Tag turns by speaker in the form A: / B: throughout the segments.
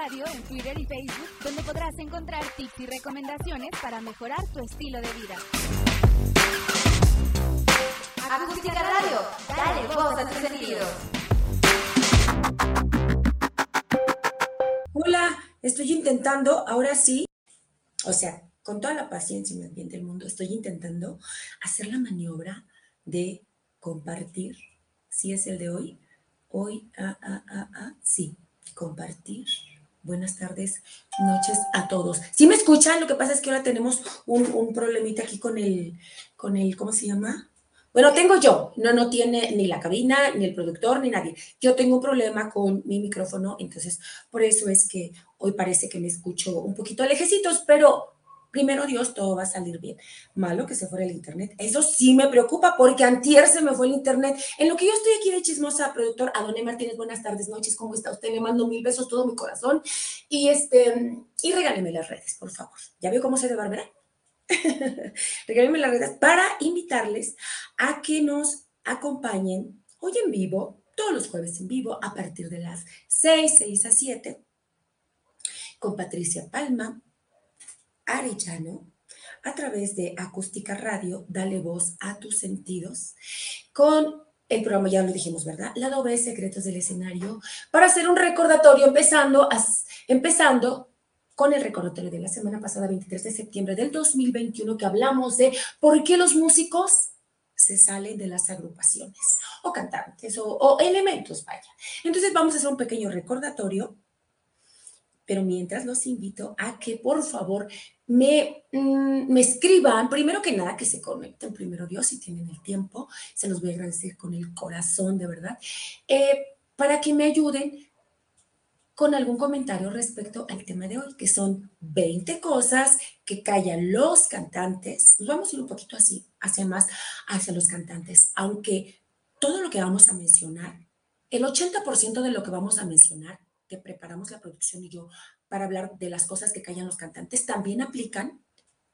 A: Radio en Twitter y Facebook, donde podrás encontrar tips y recomendaciones para mejorar tu estilo de vida. Acústica Radio, dale voz a tus sentidos.
B: Hola, estoy intentando, ahora sí, o sea, con toda la paciencia y el bien del mundo, estoy intentando hacer la maniobra de compartir, si es el de hoy, hoy, ah, ah, ah, ah, sí, compartir. Buenas tardes, noches a todos. Si me escuchan, lo que pasa es que ahora tenemos un, un problemita aquí con el, con el, ¿cómo se llama? Bueno, tengo yo, no, no tiene ni la cabina, ni el productor, ni nadie. Yo tengo un problema con mi micrófono, entonces por eso es que hoy parece que me escucho un poquito lejecitos, pero primero Dios, todo va a salir bien. Malo que se fuera el internet. Eso sí me preocupa porque antier se me fue el internet. En lo que yo estoy aquí de chismosa, productor Adonai Martínez, buenas tardes, noches, ¿cómo está usted? Le mando mil besos, todo mi corazón. Y este, y regáleme las redes, por favor. ¿Ya veo cómo se de Bárbara? Regáleme las redes para invitarles a que nos acompañen hoy en vivo, todos los jueves en vivo, a partir de las 6, 6 a 7, con Patricia Palma, Arellano, a través de Acústica Radio, Dale Voz a tus sentidos, con el programa, ya lo dijimos, ¿verdad? Lado B, Secretos del Escenario, para hacer un recordatorio empezando, empezando con el recordatorio de la semana pasada, 23 de septiembre del 2021, que hablamos de por qué los músicos se salen de las agrupaciones o cantantes o, o elementos, vaya. Entonces vamos a hacer un pequeño recordatorio pero mientras los invito a que por favor me, mm, me, escriban, primero que nada, que se conecten primero Dios si tienen el tiempo, se los voy a agradecer con el corazón, de verdad, eh, para que me ayuden con algún comentario respecto al tema de hoy, que son 20 cosas que callan los cantantes. Vamos a ir un poquito así, hacia más, hacia los cantantes, aunque todo lo que vamos a mencionar, el 80% de lo que vamos a mencionar que preparamos la producción y yo para hablar de las cosas que callan los cantantes también aplican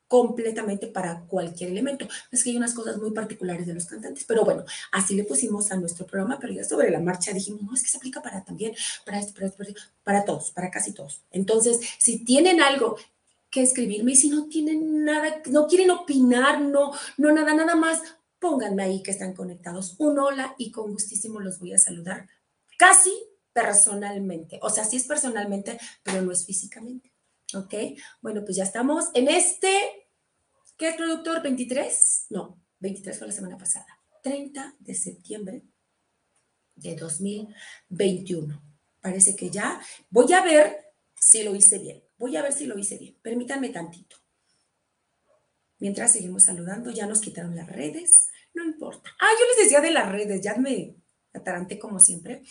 B: completamente para cualquier elemento. Es que hay unas cosas muy particulares de los cantantes, pero bueno, así le pusimos a nuestro programa, pero ya sobre la marcha dijimos, no, es que se aplica para también, para esto, para esto, para todos, para casi todos. Entonces, si tienen algo que escribirme y si no tienen nada, no quieren opinar, no, no nada, nada más, pónganme ahí que están conectados. Un hola y con gustísimo los voy a saludar. Casi personalmente. O sea, sí es personalmente, pero no es físicamente. ¿Ok? Bueno, pues ya estamos en este, ¿qué es productor? ¿23? No, 23 fue la semana pasada. 30 de septiembre de 2021. Parece que ya voy a ver si lo hice bien. Voy a ver si lo hice bien. Permítanme tantito. Mientras seguimos saludando, ya nos quitaron las redes. No importa. Ah, yo les decía de las redes, ya me ataranté como siempre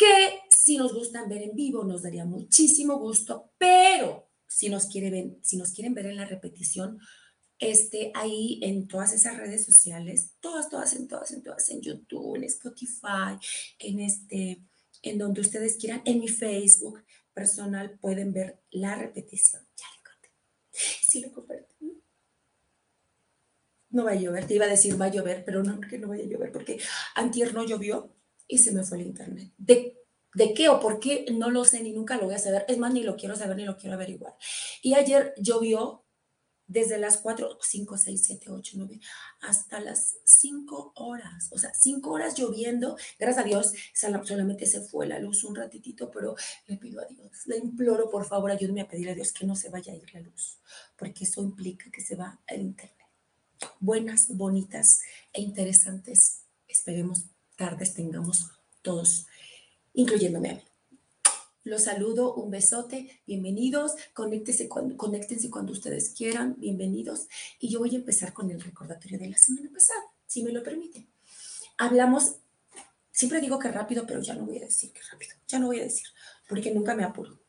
B: que si nos gustan ver en vivo nos daría muchísimo gusto, pero si nos, quiere ver, si nos quieren ver en la repetición, este, ahí en todas esas redes sociales, todas, todas, en todas, en todas, en YouTube, en Spotify, en este, en donde ustedes quieran, en mi Facebook personal pueden ver la repetición. Ya le conté. Sí lo compartí. No va a llover, te iba a decir va a llover, pero no, que no vaya a llover, porque antier no llovió y se me fue el internet. ¿De, ¿De qué o por qué? No lo sé ni nunca lo voy a saber. Es más, ni lo quiero saber ni lo quiero averiguar. Y ayer llovió desde las 4, 5, 6, 7, 8, 9, hasta las 5 horas. O sea, 5 horas lloviendo. Gracias a Dios, solamente se fue la luz un ratitito, pero le pido a Dios, le imploro, por favor, ayúdeme a pedirle a Dios que no se vaya a ir la luz, porque eso implica que se va el internet. Buenas, bonitas e interesantes, esperemos tardes tengamos todos, incluyéndome a mí. Los saludo, un besote, bienvenidos, conéctense cuando, conéctense cuando ustedes quieran, bienvenidos. Y yo voy a empezar con el recordatorio de la semana pasada, si me lo permiten. Hablamos, siempre digo que rápido, pero ya no voy a decir que rápido, ya no voy a decir, porque nunca me apuro.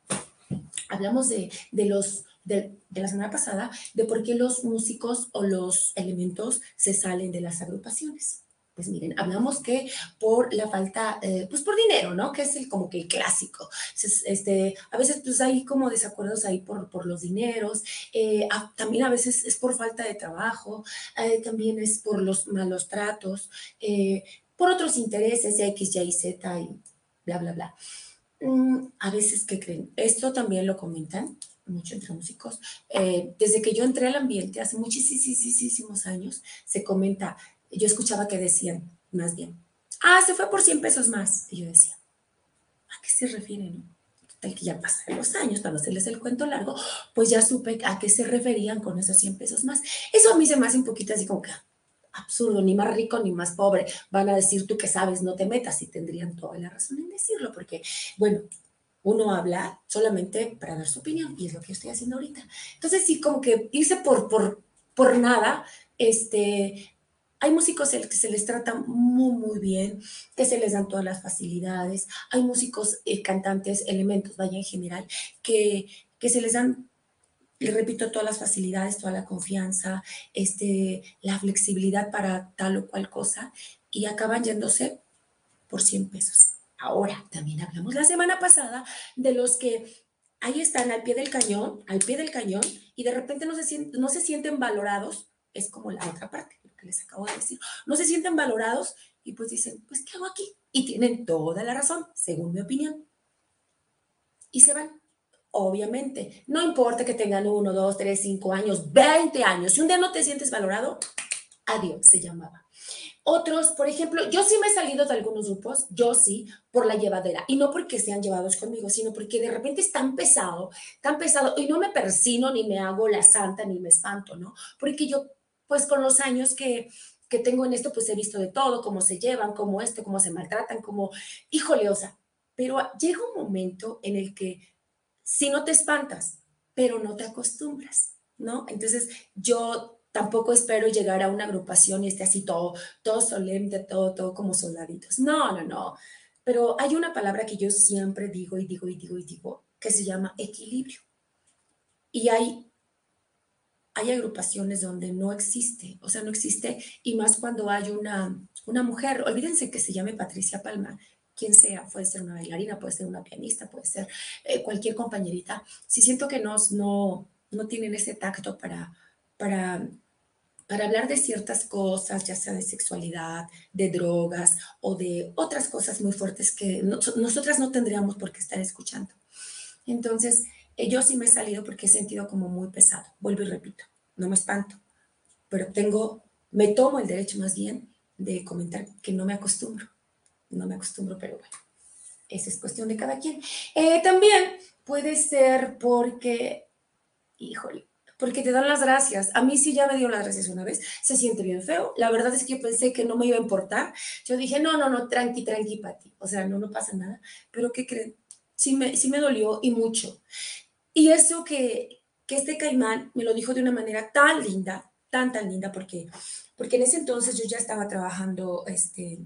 B: Hablamos de, de los de, de, la semana pasada de por qué los músicos o los elementos se salen de las agrupaciones. Pues miren, hablamos que por la falta, eh, pues por dinero, ¿no? Que es el, como que el clásico. Este, a veces pues hay como desacuerdos ahí por, por los dineros, eh, también a veces es por falta de trabajo, eh, también es por los malos tratos, por otros intereses, X, Y, Z y bla, bla, bla. mm, a veces, ¿qué creen? Esto también lo comentan mucho entre músicos. Eh, desde que yo entré al ambiente, hace muchísimos años, se comenta, yo escuchaba que decían, más bien, ah, se fue por 100 pesos más. Y yo decía, ¿a qué se refieren? Tal que ya pasaron los años, para hacerles el cuento largo, pues ya supe a qué se referían con esos 100 pesos más. Eso a mí se me hace un poquito así como que absurdo, ni más rico ni más pobre. Van a decir tú que sabes, no te metas y tendrían toda la razón en decirlo, porque, bueno, uno habla solamente para dar su opinión y es lo que estoy haciendo ahorita. Entonces, sí, como que irse por, por, por nada, este, hay músicos que se les trata muy, muy bien, que se les dan todas las facilidades. Hay músicos, eh, cantantes, elementos, vaya en general, que, que se les dan y repito, todas las facilidades, toda la confianza, este, la flexibilidad para tal o cual cosa y acaban yéndose por 100 pesos. Ahora, también hablamos la semana pasada de los que ahí están al pie del cañón, al pie del cañón, y de repente no se, sienten, no se sienten valorados, es como la otra parte, les acabo de decir, no se sienten valorados y pues dicen, pues, ¿qué hago aquí? Y tienen toda la razón, según mi opinión. Y se van. Obviamente, no importa que tengan uno, dos, tres, cinco años, 20 años. Si un día no te sientes valorado, adiós, se llamaba. Otros, por ejemplo, yo sí me he salido de algunos grupos, yo sí, por la llevadera. Y no porque sean llevados conmigo, sino porque de repente es tan pesado, tan pesado, y no me persino, ni me hago la santa, ni me espanto, ¿no? Porque yo, pues con los años que, que tengo en esto, pues he visto de todo, cómo se llevan, cómo esto, cómo se maltratan, cómo, híjole, o sea, pero llega un momento en el que si no te espantas, pero no te acostumbras, ¿no? Entonces yo tampoco espero llegar a una agrupación y esté así todo, todo solemne, todo, todo como soldaditos. No, no, no. Pero hay una palabra que yo siempre digo y digo y digo y digo, que se llama equilibrio. Y hay, hay agrupaciones donde no existe, o sea, no existe, y más cuando hay una, una mujer, olvídense que se llame Patricia Palma, quien sea, puede ser una bailarina, puede ser una pianista, puede ser eh, cualquier compañerita, si siento que no, no, no tienen ese tacto para, para, para hablar de ciertas cosas, ya sea de sexualidad, de drogas o de otras cosas muy fuertes que nosotras no tendríamos por qué estar escuchando. Entonces, yo sí me he salido porque he sentido como muy pesado. Vuelvo y repito, no me espanto, pero tengo, me tomo el derecho más bien de comentar que no me acostumbro no me acostumbro, pero bueno, esa es cuestión de cada quien. Eh, también puede ser porque, híjole, porque te dan las gracias. A mí sí ya me dio las gracias una vez, se siente bien feo. La verdad es que yo pensé que no me iba a importar. Yo dije, no, no, no, tranqui, tranqui, Pati. O sea, no, no pasa nada. Pero ¿qué creen? Sí me, sí me dolió y mucho. Y eso que, que este caimán me lo dijo de una manera tan linda, tan, tan linda, porque, porque en ese entonces yo ya estaba trabajando, este,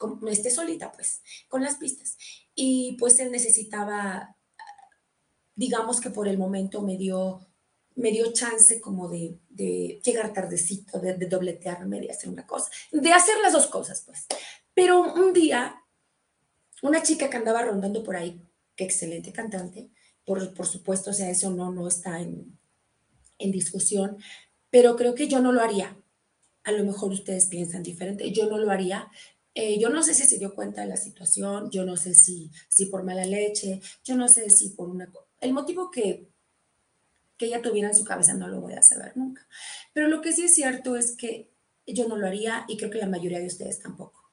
B: no esté solita, pues, con las pistas. Y pues él necesitaba, digamos que por el momento me dio, me dio chance como de, de llegar tardecito, de, de, dobletearme, de hacer una cosa, de hacer las dos cosas, pues. Pero un día, una chica que andaba rondando por ahí, excelente cantante, por, por supuesto, o sea, eso no, no está en, en discusión, pero creo que yo no lo haría. A lo mejor ustedes piensan diferente, yo no lo haría, eh, yo no sé si se dio cuenta de la situación, yo no sé si, si por mala leche, yo no sé si por una... El motivo que, que ella tuviera en su cabeza no lo voy a saber nunca. Pero lo que sí es cierto es que yo no lo haría y creo que la mayoría de ustedes tampoco.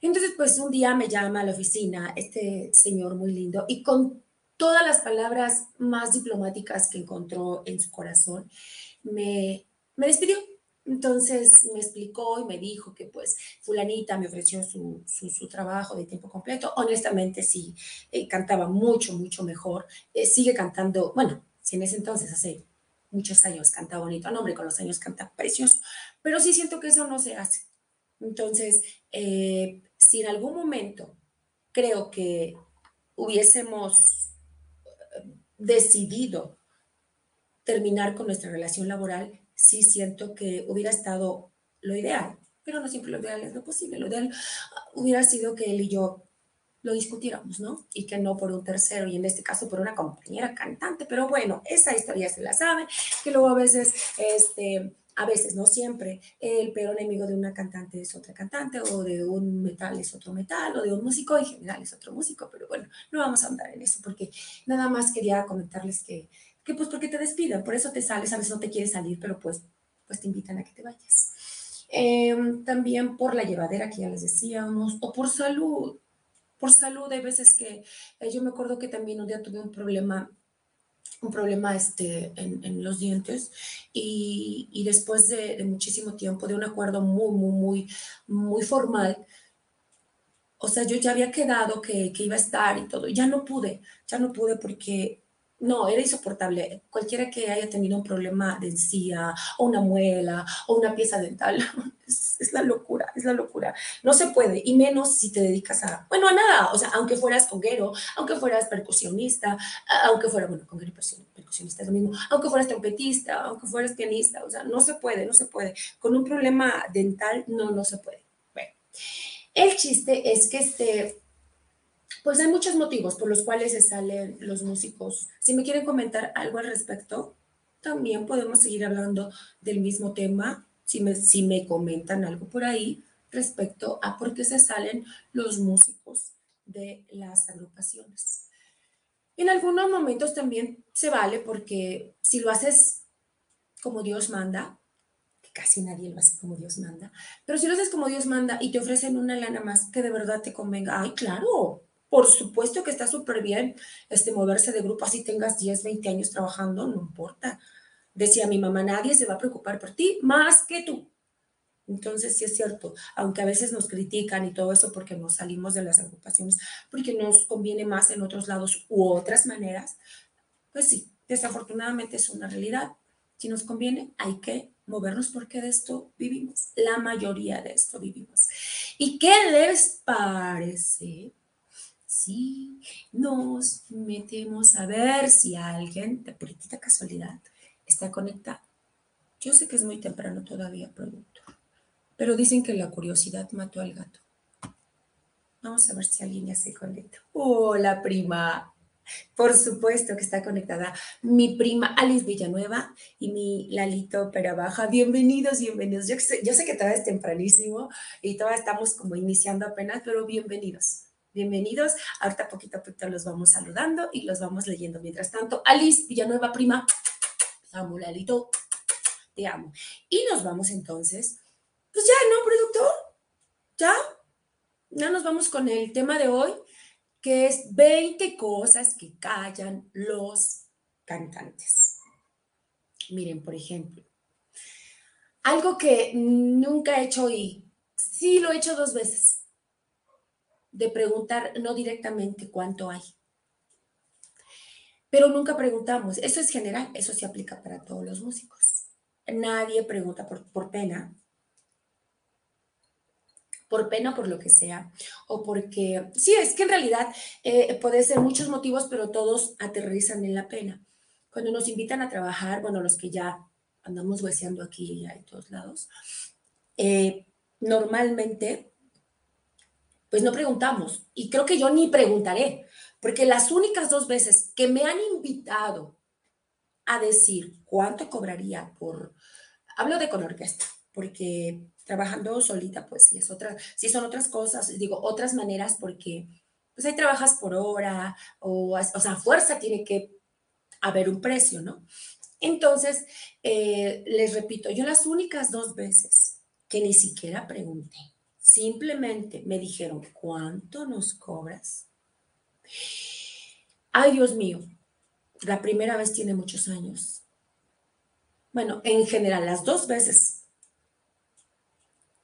B: Entonces, pues un día me llama a la oficina este señor muy lindo y con todas las palabras más diplomáticas que encontró en su corazón, me, me despidió entonces me explicó y me dijo que pues fulanita me ofreció su, trabajo de tiempo completo. Honestamente sí, eh, cantaba mucho, mucho mejor. Eh, sigue cantando, bueno, si en ese entonces hace muchos años canta bonito, no hombre, con los años canta precioso, pero sí siento que eso no se hace. Entonces, eh, si en algún momento creo que hubiésemos decidido terminar con nuestra relación laboral, sí siento que hubiera estado lo ideal, pero no siempre lo ideal es lo posible. Lo ideal hubiera sido que él y yo lo discutiéramos, ¿no? Y que no por un tercero, y en este caso por una compañera cantante, pero bueno, esa historia se la sabe, que luego a veces, este, a veces, no siempre, el peor enemigo de una cantante es otra cantante, o de un metal es otro metal, o de un músico en general es otro músico, pero bueno, no vamos a andar en eso, porque nada más quería comentarles que, que pues porque te despidan, por eso te sales, a veces no te quieres salir, pero pues, pues te invitan a que te vayas. Em, también por la llevadera que ya les decíamos, o por salud, por salud, hay veces que eh, yo me acuerdo que también un día tuve un problema un problema este, en, los dientes. Y, y después de, muchísimo tiempo, de un acuerdo muy, muy, muy, muy formal, o sea, yo ya había quedado que, que iba a estar y todo, ya no pude, ya no pude porque no, era insoportable. Cualquiera que haya tenido un problema de encía o una muela o una pieza dental, es, la locura, es la locura. No se puede, y menos si te dedicas a, bueno, a nada, o sea, aunque fueras conguero, aunque fueras percusionista, aunque fuera, bueno, conguero y percusionista es lo mismo, aunque fueras trompetista, aunque fueras pianista, o sea, no se puede, no se puede. Con un problema dental, no, no se puede. Bueno, el chiste es que este pues hay muchos motivos por los cuales se salen los músicos. Si me quieren comentar algo al respecto, también podemos seguir hablando del mismo tema. Si me, si me comentan algo por ahí respecto a por qué se salen los músicos de las agrupaciones. En algunos momentos también se vale porque si lo haces como Dios manda, que casi nadie lo hace como Dios manda, pero si lo haces como Dios manda y te ofrecen una lana más que de verdad te convenga, ay, claro, por supuesto que está súper bien este, moverse de grupo, así tengas 10, 20 años trabajando, no importa. Decía mi mamá, nadie se va a preocupar por ti más que tú. Entonces, sí es cierto, aunque a veces nos critican y todo eso porque nos salimos de las agrupaciones, porque nos conviene más en otros lados u otras maneras, pues sí, desafortunadamente es una realidad. Si nos conviene, hay que movernos porque de esto vivimos. La mayoría de esto vivimos. ¿Y qué les parece nos metemos a ver si alguien, de puritita casualidad, está conectado. Yo sé que es muy temprano todavía, productor, pero dicen que la curiosidad mató al gato. Vamos a ver si alguien ya se conecta. Hola, prima. Por supuesto que está conectada mi prima Alice Villanueva y mi Lalito Perabaja. Bienvenidos, bienvenidos. Yo yo sé que todavía es tempranísimo y todavía estamos como iniciando apenas, pero bienvenidos. Bienvenidos. Ahorita poquito a poquito los vamos saludando y los vamos leyendo. Mientras tanto, Alice Villanueva, prima, Samuelito, te amo. Y nos vamos entonces, pues ya, ¿no, productor? ¿Ya? Ya nos vamos con el tema de hoy, que es 20 cosas que callan los cantantes. Miren, por ejemplo, algo que nunca he hecho y sí lo he hecho dos veces de preguntar no directamente cuánto hay. Pero nunca preguntamos, eso es general, eso se aplica para todos los músicos. Nadie pregunta por, por pena, por pena por lo que sea, o porque, sí, es que en realidad eh, puede ser muchos motivos, pero todos aterrizan en la pena. Cuando nos invitan a trabajar, bueno, los que ya andamos hueseando aquí y allá en todos lados, eh, normalmente pues no preguntamos. Y creo que yo ni preguntaré, porque las únicas dos veces que me han invitado a decir cuánto cobraría por, hablo de con orquesta, porque trabajando solita, pues sí es otra, sí son otras cosas, digo, otras maneras, porque pues ahí trabajas por hora, o, o sea, fuerza tiene que haber un precio, ¿no? Entonces, eh, les repito, yo las únicas dos veces que ni siquiera pregunté, Simplemente me dijeron, ¿cuánto nos cobras? Ay, Dios mío, la primera vez tiene muchos años. Bueno, en general, las dos veces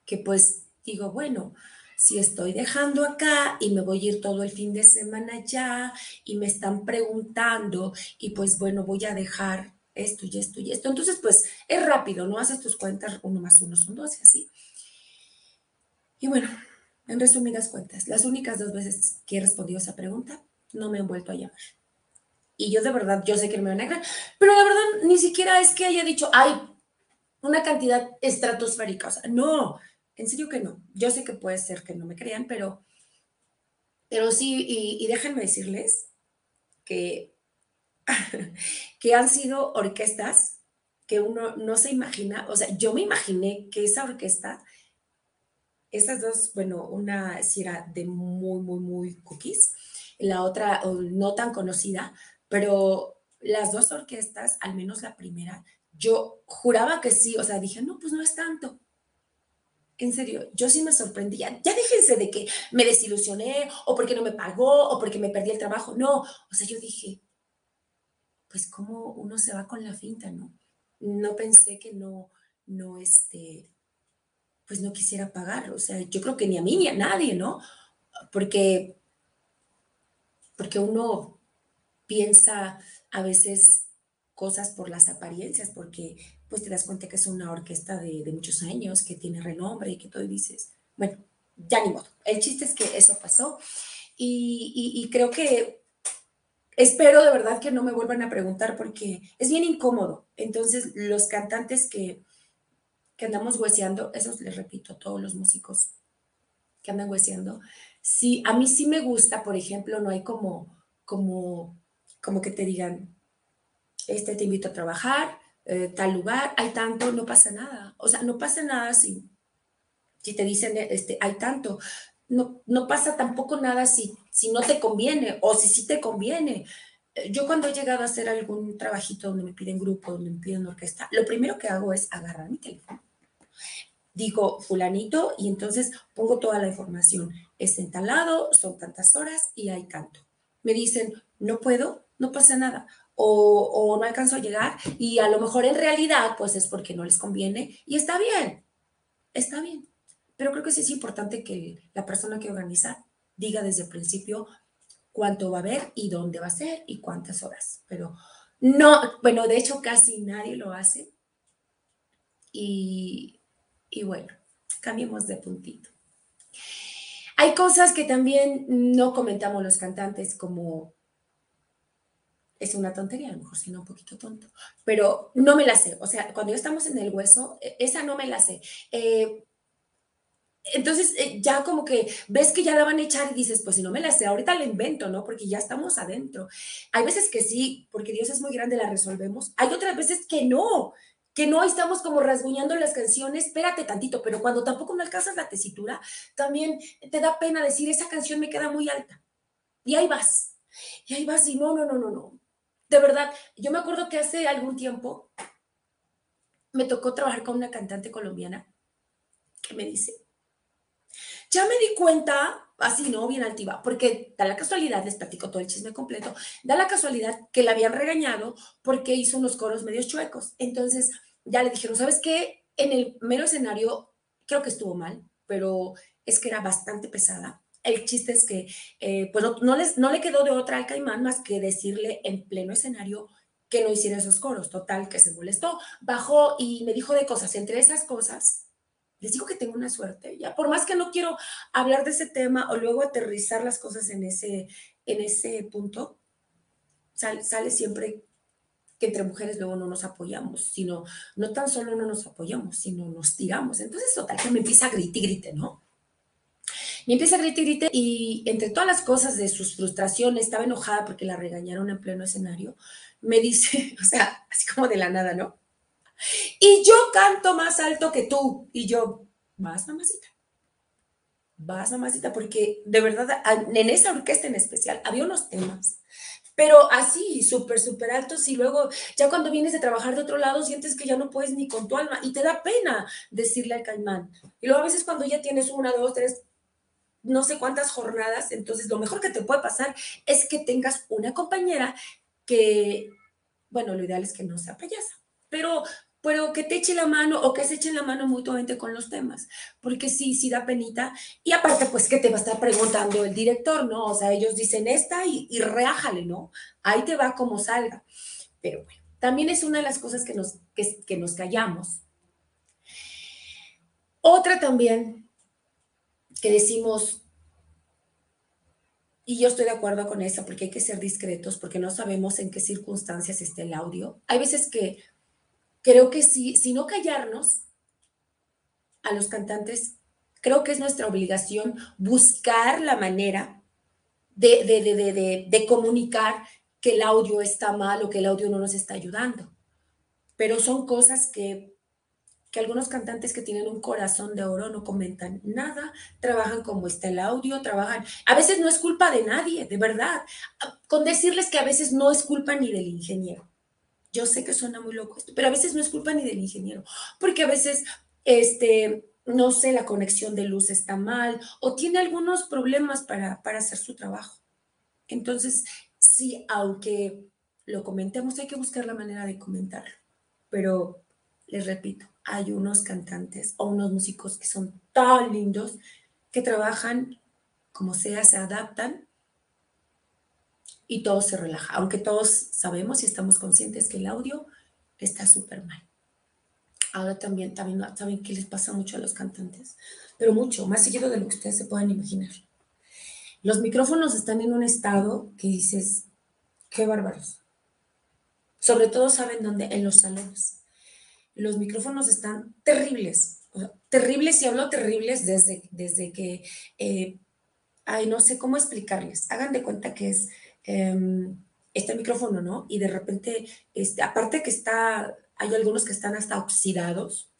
B: que pues digo, bueno, si estoy dejando acá y me voy a ir todo el fin de semana allá y me están preguntando y pues bueno, voy a dejar esto y esto y esto. Entonces, pues es rápido, ¿no? Haces tus cuentas, uno más uno son dos y así. Y bueno, en resumidas cuentas, las únicas dos veces que he respondido esa pregunta, no me han vuelto a llamar. Y yo de verdad, yo sé que me van a creer, pero la verdad ni siquiera es que haya dicho, ay, una cantidad estratosférica. O sea, no, en serio que no. Yo sé que puede ser que no me crean, pero, pero sí, y, y déjenme decirles que, que han sido orquestas que uno no se imagina, o sea, yo me imaginé que esa orquesta, estas dos, bueno, una sí era de muy, muy, muy cookies, la otra no tan conocida, pero las dos orquestas, al menos la primera, yo juraba que sí, o sea, dije, no, pues no es tanto. En serio, yo sí me sorprendía. Ya déjense de que me desilusioné o porque no me pagó o porque me perdí el trabajo. No, o sea, yo dije, pues cómo uno se va con la finta, ¿no? No pensé que no, no, este, pues no quisiera pagar. O sea, yo creo que ni a mí ni a nadie, ¿no? Porque, porque uno piensa a veces cosas por las apariencias, porque pues te das cuenta que es una orquesta de, muchos años, que tiene renombre y que todo y dices, bueno, ya ni modo. El chiste es que eso pasó y, creo que espero de verdad que no me vuelvan a preguntar porque es bien incómodo. Entonces, los cantantes que, que andamos hueseando, eso les repito a todos los músicos que andan hueseando, sí, a mí sí me gusta, por ejemplo, no hay como, como, como que te digan, este te invito a trabajar, eh, tal lugar, hay tanto, no pasa nada. O sea, no pasa nada si, si te dicen, este, hay tanto. No, no pasa tampoco nada si, si no te conviene o si sí te conviene. Eh, yo cuando he llegado a hacer algún trabajito donde me piden grupo, donde me piden orquesta, lo primero que hago es agarrar mi teléfono. Digo fulanito y entonces pongo toda la información. Es entalado, son tantas horas y hay tanto. Me dicen, no puedo, no pasa nada o, no alcanzo a llegar y a lo mejor en realidad pues es porque no les conviene y está bien, está bien. Pero creo que sí es importante que la persona que organiza diga desde el principio cuánto va a haber y dónde va a ser y cuántas horas. Pero no, bueno, de hecho casi nadie lo hace. Y, y bueno, cambiemos de puntito. Hay cosas que también no comentamos los cantantes como es una tontería, a lo mejor no un poquito tonto, pero no me la sé. O sea, cuando estamos en el hueso, e, esa no me la sé. Eh, entonces, eh, ya como que ves que ya la van a echar y dices, pues si no me la sé, ahorita la invento, ¿no? Porque ya estamos adentro. Hay veces que sí, porque Dios es muy grande, la resolvemos. Hay otras veces que no, que no estamos como rasguñando las canciones, espérate tantito, pero cuando tampoco no alcanzas la tesitura, también te da pena decir, esa canción me queda muy alta. Y ahí vas. Y ahí vas y no, no, no, no, no. De verdad, yo me acuerdo que hace algún tiempo me tocó trabajar con una cantante colombiana que me dice, ya me di cuenta, así, ¿no? Bien altiva, porque da la casualidad, les platico todo el chisme completo, da la casualidad que la habían regañado porque hizo unos coros medios chuecos. Entonces, ya le dijeron, ¿sabes qué? En el mero escenario, creo que estuvo mal, pero es que era bastante pesada. El chiste es que eh, pues no, les, no le quedó de otra al caimán más que decirle en pleno escenario que no hiciera esos coros. Total, que se molestó, bajó y me dijo de cosas. Entre esas cosas, les digo que tengo una suerte. Ya, por más que no quiero hablar de ese tema o luego aterrizar las cosas en ese, en ese punto, sale, sale siempre que entre mujeres luego no nos apoyamos, sino no tan solo no nos apoyamos, sino nos tiramos. Entonces, total, que me empieza a gritar y grite, ¿no? Y empieza a gritar y grite y entre todas las cosas de sus frustraciones, estaba enojada porque la regañaron en pleno escenario, me dice, o sea, así como de la nada, ¿no? Y yo canto más alto que tú. Y yo, vas, mamacita. Vas, mamacita, porque de verdad, en esa orquesta en especial, había unos temas pero así, súper, súper altos y luego ya cuando vienes de trabajar de otro lado sientes que ya no puedes ni con tu alma y te da pena decirle al caimán. Y luego a veces cuando ya tienes una, dos, tres, no sé cuántas jornadas, entonces lo mejor que te puede pasar es que tengas una compañera que, bueno, lo ideal es que no sea payasa, pero, pero que te eche la mano o que se eche la mano mutuamente con los temas, porque sí, sí da penita. Y aparte, pues, que te va a estar preguntando el director, ¿no? O sea, ellos dicen esta y, y reájale, ¿no? Ahí te va como salga. Pero bueno, también es una de las cosas que nos, que, que nos callamos. Otra también que decimos, y yo estoy de acuerdo con eso, porque hay que ser discretos, porque no sabemos en qué circunstancias está el audio. Hay veces que creo que si, si no callarnos a los cantantes, creo que es nuestra obligación buscar la manera de, comunicar que el audio está mal o que el audio no nos está ayudando. pero son cosas que que algunos cantantes que tienen un corazón de oro no comentan nada, trabajan como está el audio, trabajan. A veces no es culpa de nadie, de verdad. Con decirles que a veces no es culpa ni del ingeniero. Yo sé que suena muy loco esto, pero a veces no es culpa ni del ingeniero, porque a veces, este, no sé, la conexión de luz está mal o tiene algunos problemas para, para hacer su trabajo. Entonces, sí, aunque lo comentemos, hay que buscar la manera de comentarlo. Pero les repito, hay unos cantantes o unos músicos que son tan lindos que trabajan como sea, se adaptan y todo se relaja, aunque todos sabemos y estamos conscientes que el audio está súper mal. Ahora también, también saben qué les pasa mucho a los cantantes, pero mucho, más seguido de lo que ustedes se puedan imaginar. Los micrófonos están en un estado que dices, qué bárbaros. Sobre todo saben dónde, en los salones los micrófonos están terribles, terribles, y hablo terribles desde, desde que, eh, ay, no sé cómo explicarles, hagan de cuenta que es em, este micrófono, ¿no? Y de repente, este, aparte que está, hay algunos que están hasta oxidados,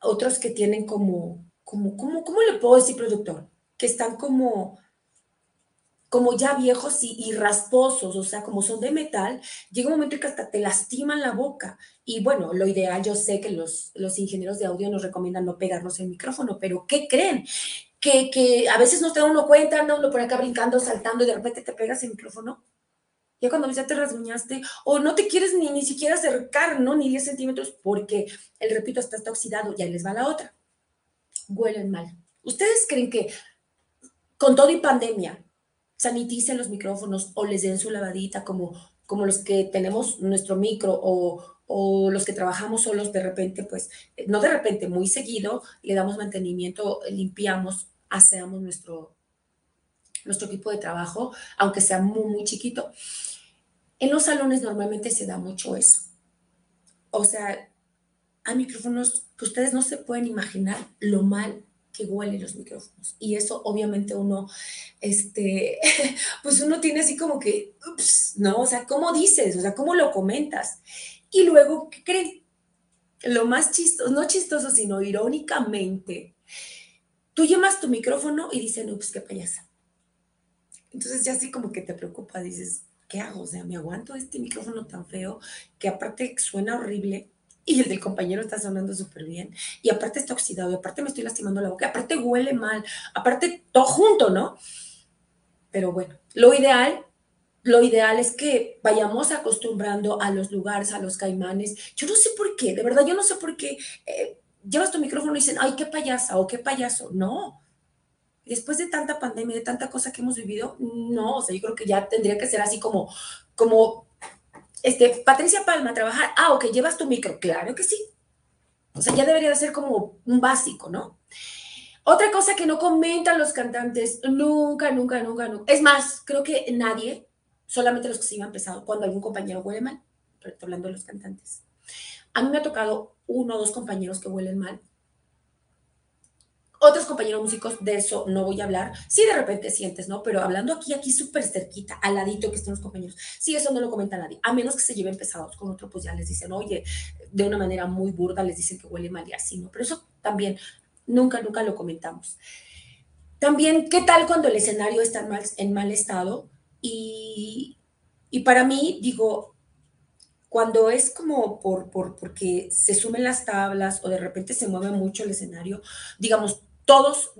B: otros que tienen como, como, como ¿cómo le puedo decir, productor? Que están como como ya viejos y, rasposos, o sea, como son de metal, llega un momento en que hasta te lastiman la boca. Y bueno, lo ideal, yo sé que los, los ingenieros de audio nos recomiendan no pegarnos el micrófono, pero ¿qué creen? Que, que a veces no te da uno cuenta, anda uno por acá brincando, saltando y de repente te pegas el micrófono. Ya cuando ya te rasguñaste, o no te quieres ni, ni siquiera acercar, ¿no? Ni 10 centímetros, porque el repito está, está oxidado, y ahí les va la otra. Huelen mal. ¿Ustedes creen que con todo y pandemia, saniticen los micrófonos o les den su lavadita como, como los que tenemos nuestro micro o, o los que trabajamos solos de repente, pues no de repente, muy seguido, le damos mantenimiento, limpiamos, hacemos nuestro, nuestro equipo de trabajo, aunque sea muy, muy chiquito. En los salones normalmente se da mucho eso. O sea, hay micrófonos que ustedes no se pueden imaginar lo mal que huelen los micrófonos. Y eso obviamente uno, este, pues uno tiene así como que, ups, ¿no? O sea, ¿cómo dices? O sea, ¿cómo lo comentas? Y luego, ¿qué creen? Lo más chistoso, no chistoso, sino irónicamente, tú llamas tu micrófono y dicen, ups, qué payasa. Entonces ya así como que te preocupa, dices, ¿qué hago? O sea, me aguanto este micrófono tan feo que aparte suena horrible y el del compañero está sonando súper bien, y aparte está oxidado, y aparte me estoy lastimando la boca, aparte huele mal, aparte todo junto, ¿no? Pero bueno, lo ideal, lo ideal es que vayamos acostumbrando a los lugares, a los caimanes. Yo no sé por qué, de verdad, yo no sé por qué eh, llevas tu micrófono y dicen, ay, qué payasa o qué payaso. No, después de tanta pandemia, de tanta cosa que hemos vivido, no, o sea, yo creo que ya tendría que ser así como, como este, Patricia Palma, trabajar, ah, ok, llevas tu micro, claro que sí. O sea, ya debería de ser como un básico, ¿no? Otra cosa que no comentan los cantantes, nunca, nunca, nunca, nunca. Es más, creo que nadie, solamente los que se iban empezado, cuando algún compañero huele mal, pero estoy hablando de los cantantes. A mí me ha tocado uno o dos compañeros que huelen mal otros compañeros músicos, de eso no voy a hablar. Sí, de repente sientes, ¿no? Pero hablando aquí, aquí súper cerquita, al ladito que estén los compañeros. Sí, eso no lo comenta nadie. A menos que se lleven pesados con otro, pues ya les dicen, oye, de una manera muy burda les dicen que huele mal y así, ¿no? Pero eso también nunca, nunca lo comentamos. También, ¿qué tal cuando el escenario está mal, en mal estado? Y, y para mí, digo, cuando es como por, por, porque se sumen las tablas o de repente se mueve mucho el escenario, digamos, todos,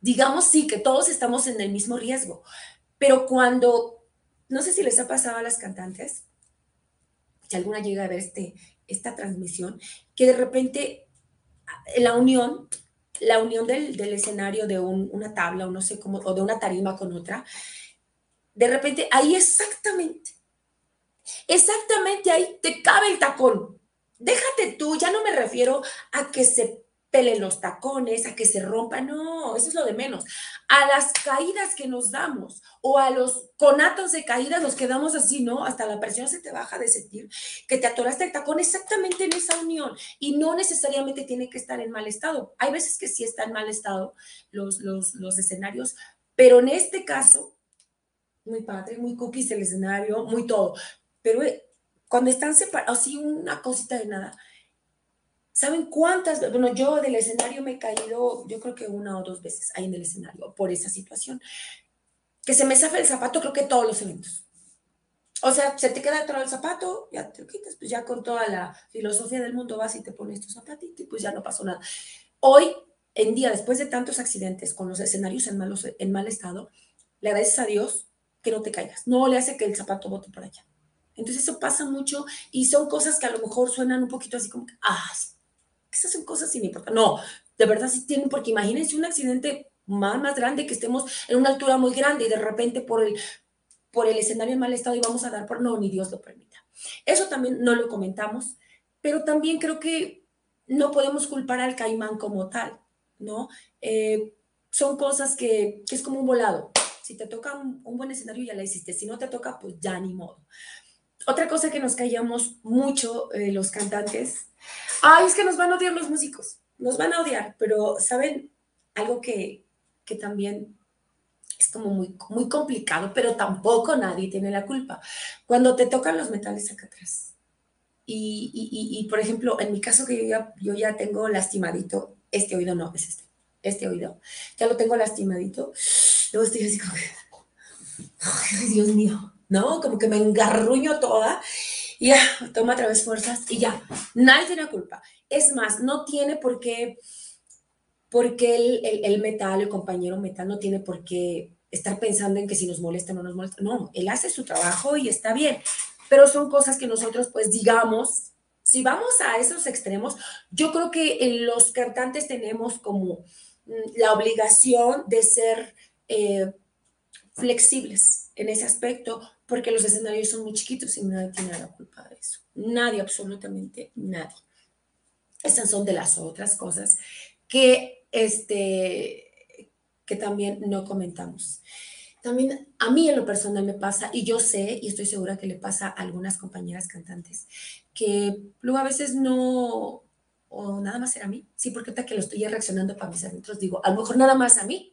B: digamos sí, que todos estamos en el mismo riesgo, pero cuando, no sé si les ha pasado a las cantantes, si alguna llega a ver este, esta transmisión, que de repente la unión, la unión del, escenario de una tabla o no sé cómo, o de una tarima con otra, de repente ahí exactamente, exactamente ahí te cabe el tacón. Déjate tú, ya no me refiero a que se los tacones, a que se rompa, no, eso es lo de menos. A las caídas que nos damos o a los conatos de caídas nos quedamos así, ¿no? Hasta la presión se te baja de sentir que te atoraste el tacón exactamente en esa unión y no necesariamente tiene que estar en mal estado. Hay veces que sí está en mal estado los, los, los escenarios, pero en este caso, muy padre, muy cookies el escenario, muy todo, pero cuando están separados, así una cosita de nada. ¿Saben cuántas? Bueno, yo del escenario me he caído, yo creo que una o dos veces ahí en el escenario por esa situación. Que se me zafa el zapato, creo que todos los eventos. O sea, se te queda atrás el zapato, ya te lo quitas, pues ya con toda la filosofía del mundo vas y te pones tu zapatito y pues ya no pasó nada. Hoy en día, después de tantos accidentes con los escenarios en, malos, en mal estado, le agradeces a Dios que no te caigas. No le hace que el zapato bote por allá. Entonces eso pasa mucho y son cosas que a lo mejor suenan un poquito así como ah, esas son cosas sin importar. No, de verdad sí tienen, porque imagínense un accidente más, más grande, que estemos en una altura muy grande y de repente por el, por el escenario en mal estado y vamos a dar por, no, ni Dios lo permita. Eso también no lo comentamos, pero también creo que no podemos culpar al caimán como tal, ¿no? Eh, son cosas que, es como un volado. Si te toca un, un, buen escenario, ya la hiciste. Si no te toca, pues ya ni modo. Otra cosa que nos callamos mucho eh, los cantantes, ay, es que nos van a odiar los músicos, nos van a odiar, pero ¿saben? Algo que, que también es como muy, muy complicado, pero tampoco nadie tiene la culpa. Cuando te tocan los metales acá atrás. Y, y, y, por ejemplo, en mi caso que yo ya, yo ya tengo lastimadito, este oído no, es este, este oído, ya lo tengo lastimadito, luego estoy así como, ay, Dios mío, ¿no? Como que me engarruño toda y ya, toma otra vez fuerzas y ya, nadie tiene culpa. Es más, no tiene por qué porque el, el, metal, el compañero metal no tiene por qué estar pensando en que si nos molesta o no nos molesta. No, él hace su trabajo y está bien, pero son cosas que nosotros pues digamos, si vamos a esos extremos, yo creo que los cantantes tenemos como mm, la obligación de ser eh, flexibles en ese aspecto, porque los escenarios son muy chiquitos y nadie tiene la culpa de eso. Nadie, absolutamente nadie. Esas son de las otras cosas que este, que también no comentamos. También a mí en lo personal me pasa, y yo sé, y estoy segura que le pasa a algunas compañeras cantantes, que luego a veces no, o nada más era a mí, sí, porque ahorita que lo estoy reaccionando para mis adentros, digo, a lo mejor nada más a mí.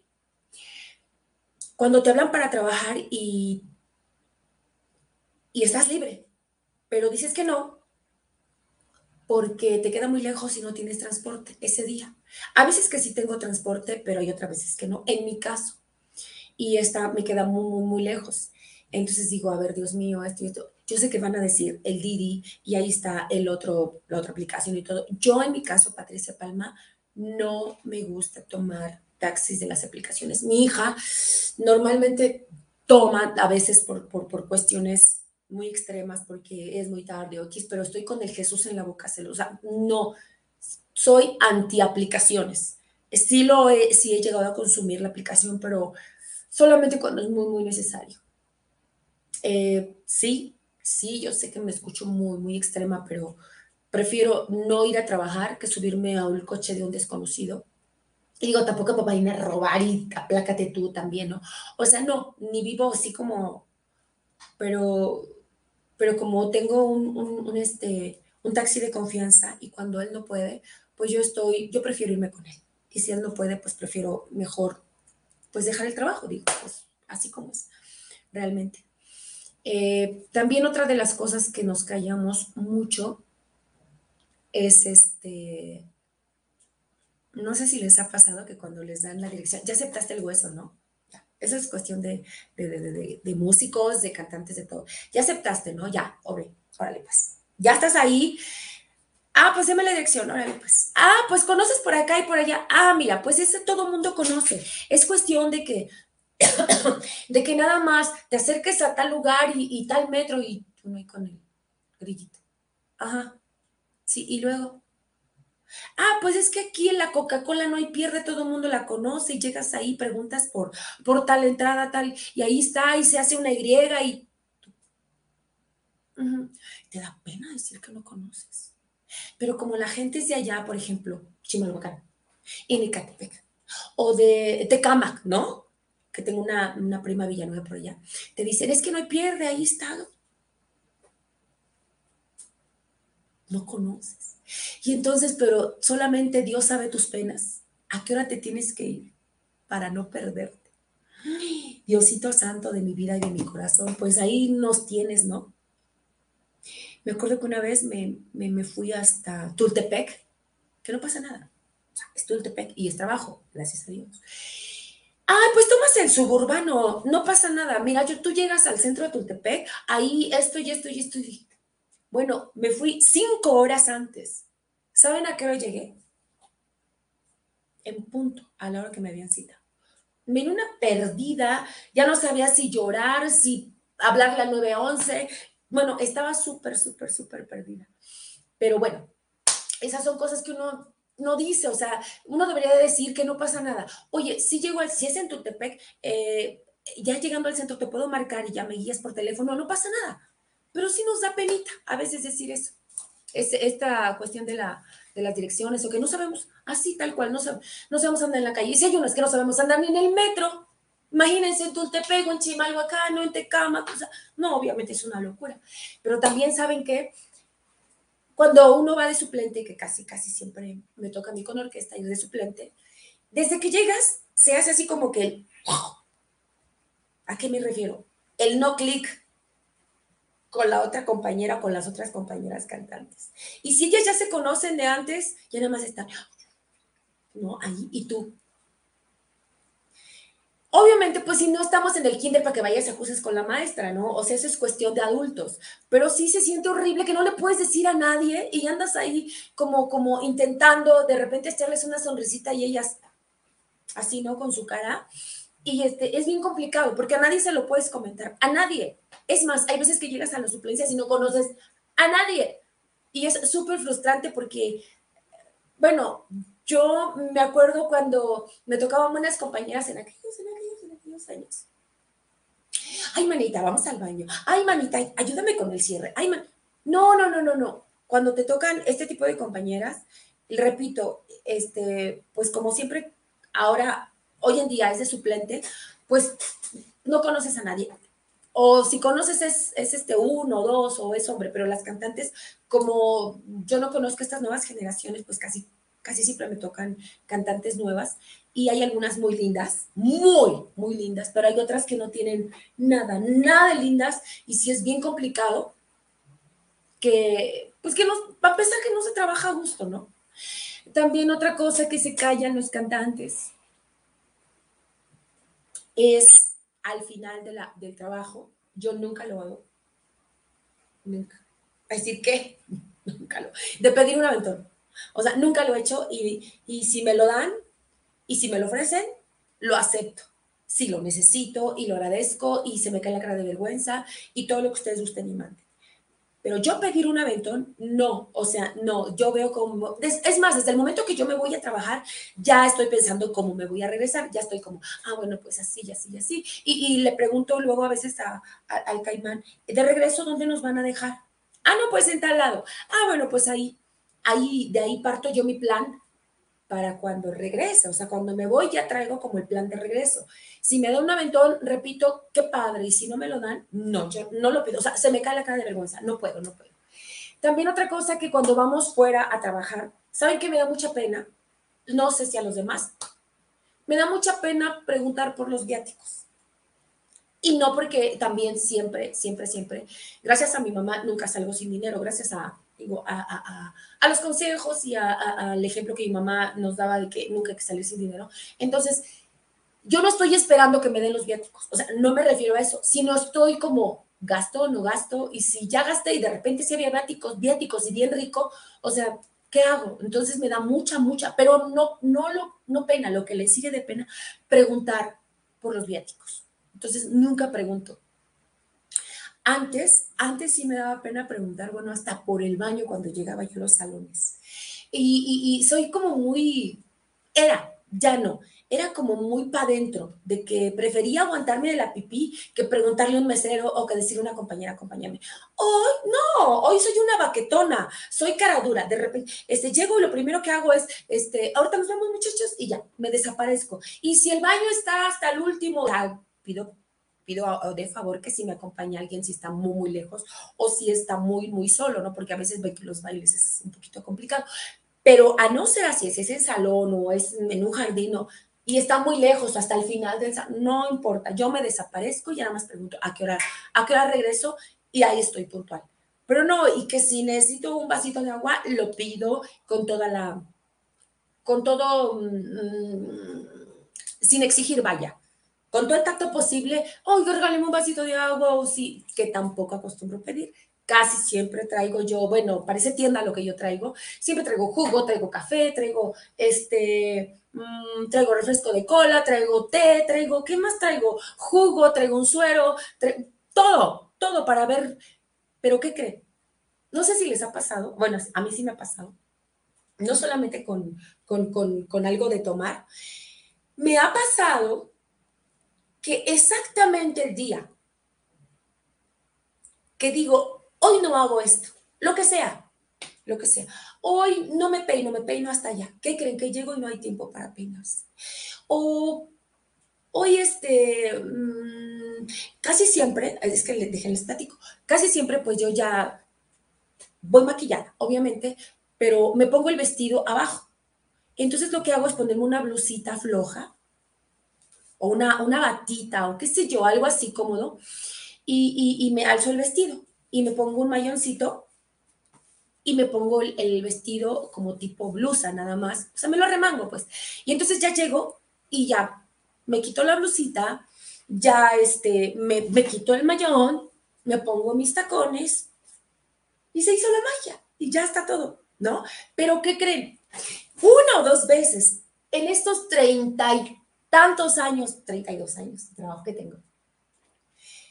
B: Cuando te hablan para trabajar y, y estás libre, pero dices que no, porque te queda muy lejos y no tienes transporte ese día. A veces que sí tengo transporte, pero hay otras veces que no, en mi caso. Y esta me queda muy, muy, muy lejos. Entonces digo, a ver, Dios mío, esto y esto. Yo sé que van a decir el Didi y ahí está el otro, la otra aplicación y todo. Yo en mi caso, Patricia Palma, no me gusta tomar taxis de las aplicaciones. Mi hija normalmente toma a veces por, por, por cuestiones muy extremas porque es muy tarde o X, pero estoy con el Jesús en la boca celosa. No, soy anti aplicaciones. Sí, lo he, sí he llegado a consumir la aplicación, pero solamente cuando es muy, muy necesario. Eh, sí, sí, yo sé que me escucho muy, muy extrema, pero prefiero no ir a trabajar que subirme a un coche de un desconocido. Digo, tampoco me vayan a robar y aplácate tú también, ¿no? O sea, no, ni vivo así como, pero, pero como tengo un, un, este, un taxi de confianza y cuando él no puede, pues yo estoy, yo prefiero irme con él. Y si él no puede, pues prefiero mejor, pues dejar el trabajo, digo, pues así como es, realmente. Eh, también otra de las cosas que nos callamos mucho es este, no sé si les ha pasado que cuando les dan la dirección, ya aceptaste el hueso, ¿no? Eso es cuestión de, de, de, de, músicos, de cantantes, de todo. Ya aceptaste, ¿no? Ya, órale, órale, pues. Ya estás ahí, Ah, pues dame la dirección, órale, pues. Ah, pues conoces por acá y por allá. Ah, mira, pues ese todo mundo conoce. Es cuestión de que, de que nada más te acerques a tal lugar y, tal metro y tú no hay con el grillito. Ajá. Sí, y luego. Ah, pues es que aquí en la Coca-Cola no hay pierde, todo el mundo la conoce y llegas ahí, preguntas por, por tal entrada, tal, y ahí está, y se hace una Y y te da pena decir que no conoces. Pero como la gente es de allá, por ejemplo, Chimalhuacán, en Ecatepec, o de Tecamac, ¿no? Que tengo una, una prima Villanueva por allá, te dicen, es que no hay pierde, ahí está. No conoces. Y entonces, pero solamente Dios sabe tus penas. ¿A qué hora te tienes que ir para no perderte? Diosito Santo de mi vida y de mi corazón, pues ahí nos tienes, ¿no? Me acuerdo que una vez me, me, fui hasta Tultepec, que no pasa nada. O sea, es Tultepec y es trabajo, gracias a Dios. Ah, pues tomas el suburbano, no pasa nada. Mira, yo, tú llegas al centro de Tultepec, ahí esto y esto y. Bueno, me fui cinco horas antes. ¿Saben a qué hora llegué? En punto, a la hora que me habían citado. Me vine una perdida, ya no sabía si llorar, si hablarle al 911. Bueno, estaba súper, súper, súper perdida. Pero bueno, esas son cosas que uno no dice, o sea, uno debería decir que no pasa nada. Oye, si llego al, si es en Tultepec, eh, ya llegando al centro te puedo marcar y ya me guías por teléfono, no pasa nada. Pero sí nos da penita a veces decir eso. Es, esta cuestión de, la, de las direcciones o que no sabemos, así tal cual, no, no sabemos andar en la calle. Y si hay unas que no sabemos andar ni en el metro, Imagínense en Tultepec, en Chimalhuacán, en Tecama, no, obviamente es una locura. Pero también saben que cuando uno va de suplente, que casi, casi siempre me toca a mí con orquesta ir de suplente, desde que llegas se hace así como que el... ¿A qué me refiero? El no clic con la otra compañera, con las otras compañeras cantantes. Y si ellas ya se conocen de antes, ya nada más están, ¿no? Ahí, y tú, Obviamente, pues si no estamos en el kinder para que vayas a acuses con la maestra, ¿no? O sea, eso es cuestión de adultos. Pero sí se siente horrible que no le puedes decir a nadie y andas ahí como, como intentando de repente echarles una sonrisita y ellas así, ¿no? Con su cara. Y este, es bien complicado porque a nadie se lo puedes comentar, a nadie. Es más, hay veces que llegas a la suplencia y no conoces a nadie. Y es súper frustrante porque, bueno, yo me acuerdo cuando me tocaban buenas compañeras en aquellos, en aquellos, en aquellos años. Ay, manita, vamos al baño. Ay, manita, ayúdame con el cierre. Ay, man... No, no, no, no, no. Cuando te tocan este tipo de compañeras, repito, este, pues como siempre, ahora, hoy en día es de suplente, pues no conoces a nadie. O si conoces es, es este uno, dos, o es hombre, pero las cantantes, como yo no conozco estas nuevas generaciones, pues casi casi siempre me tocan cantantes nuevas y hay algunas muy lindas, muy, muy lindas, pero hay otras que no tienen nada, nada de lindas y sí es bien complicado que, pues que no, a pesar que no se trabaja a gusto, ¿no? También otra cosa que se callan los cantantes es al final de la, del trabajo, yo nunca lo hago, nunca. A decir que, nunca lo, de pedir un aventón o sea, nunca lo he hecho y, y si me lo dan y si me lo ofrecen, lo acepto. Si lo necesito y lo agradezco y se me cae la cara de vergüenza y todo lo que ustedes gusten y manden. Pero yo pedir un aventón, no, o sea, no, yo veo como, es, más, desde el momento que yo me voy a trabajar, ya estoy pensando cómo me voy a regresar, ya estoy como, ah, bueno, pues así, así, así. Y, y le pregunto luego a veces a, al caimán, de regreso, ¿dónde nos van a dejar? Ah, no, pues en tal lado. Ah, bueno, pues ahí ahí, de ahí parto yo mi plan para cuando regrese. O sea, cuando me voy ya traigo como el plan de regreso. Si me da un aventón, repito, qué padre. Y si no me lo dan, no, yo no lo pido. O sea, se me cae la cara de vergüenza. No puedo, no puedo. También otra cosa que cuando vamos fuera a trabajar, ¿saben que me da mucha pena? No sé si a los demás. Me da mucha pena preguntar por los viáticos. Y no porque también siempre, siempre, siempre, gracias a mi mamá nunca salgo sin dinero, gracias a, digo, a, los consejos y al ejemplo que mi mamá nos daba de que nunca hay que salir sin dinero. Entonces, yo no estoy esperando que me den los viáticos, o sea, no me refiero a eso, sino estoy como gasto no gasto, y si ya gasté y de repente si había viáticos, viáticos y bien rico, o sea, ¿qué hago? Entonces me da mucha, mucha, pero no, no, lo, no pena, lo que le sigue de pena, preguntar por los viáticos. Entonces nunca pregunto. Antes, antes sí me daba pena preguntar, bueno, hasta por el baño cuando llegaba yo a los salones. Y, soy como muy, era, ya no, era como muy para adentro, de que prefería aguantarme de la pipí que preguntarle a un mesero o que decirle a una compañera, acompáñame. Hoy, no, hoy soy una baquetona, soy cara dura. De repente, este, llego y lo primero que hago es, este, ahorita nos vemos muchachos y ya, me desaparezco. Y si el baño está hasta el último, pido pido de favor que si me acompaña alguien, si está muy, muy lejos o si está muy, muy solo, ¿no? Porque a veces ve que los bailes es un poquito complicado. Pero a no ser así, si es en salón o es en un jardín y está muy lejos hasta el final del salón, no importa, yo me desaparezco y nada más pregunto a qué hora, a qué hora regreso y ahí estoy puntual. Pero no, y que si necesito un vasito de agua, lo pido con toda la, con todo, mm, sin exigir, vaya, con todo el tacto posible, oiga, regáleme un vasito de agua, o sí, que tampoco acostumbro pedir. Casi siempre traigo yo, bueno, parece tienda lo que yo traigo, siempre traigo jugo, traigo café, traigo este, mm, traigo refresco de cola, traigo té, traigo, ¿qué más traigo? Jugo, traigo un suero, todo, todo para ver, pero ¿qué creen? No sé si les ha pasado, bueno, a mí sí me ha pasado, no solamente con, con, algo de tomar, me ha pasado que exactamente el día que digo, hoy no hago esto, lo que sea, lo que sea, hoy no me peino, me peino hasta allá, ¿qué creen? Que llego y no hay tiempo para peinarse. O hoy este, mm, casi siempre, es que les dejé el estático, casi siempre pues yo ya voy maquillada, obviamente, pero me pongo el vestido abajo. Entonces lo que hago es ponerme una blusita floja una, una batita o qué sé yo, algo así cómodo y, me alzo el vestido y me pongo un mayoncito y me pongo el, vestido como tipo blusa nada más. O sea, me lo remango pues. Y entonces ya llego y ya me quito la blusita, ya este, me, me quito el mayón, me pongo mis tacones y se hizo la magia y ya está todo, ¿no? Pero ¿qué creen? Una o dos veces en estos treinta y tantos años, treinta y dos años de trabajo que tengo,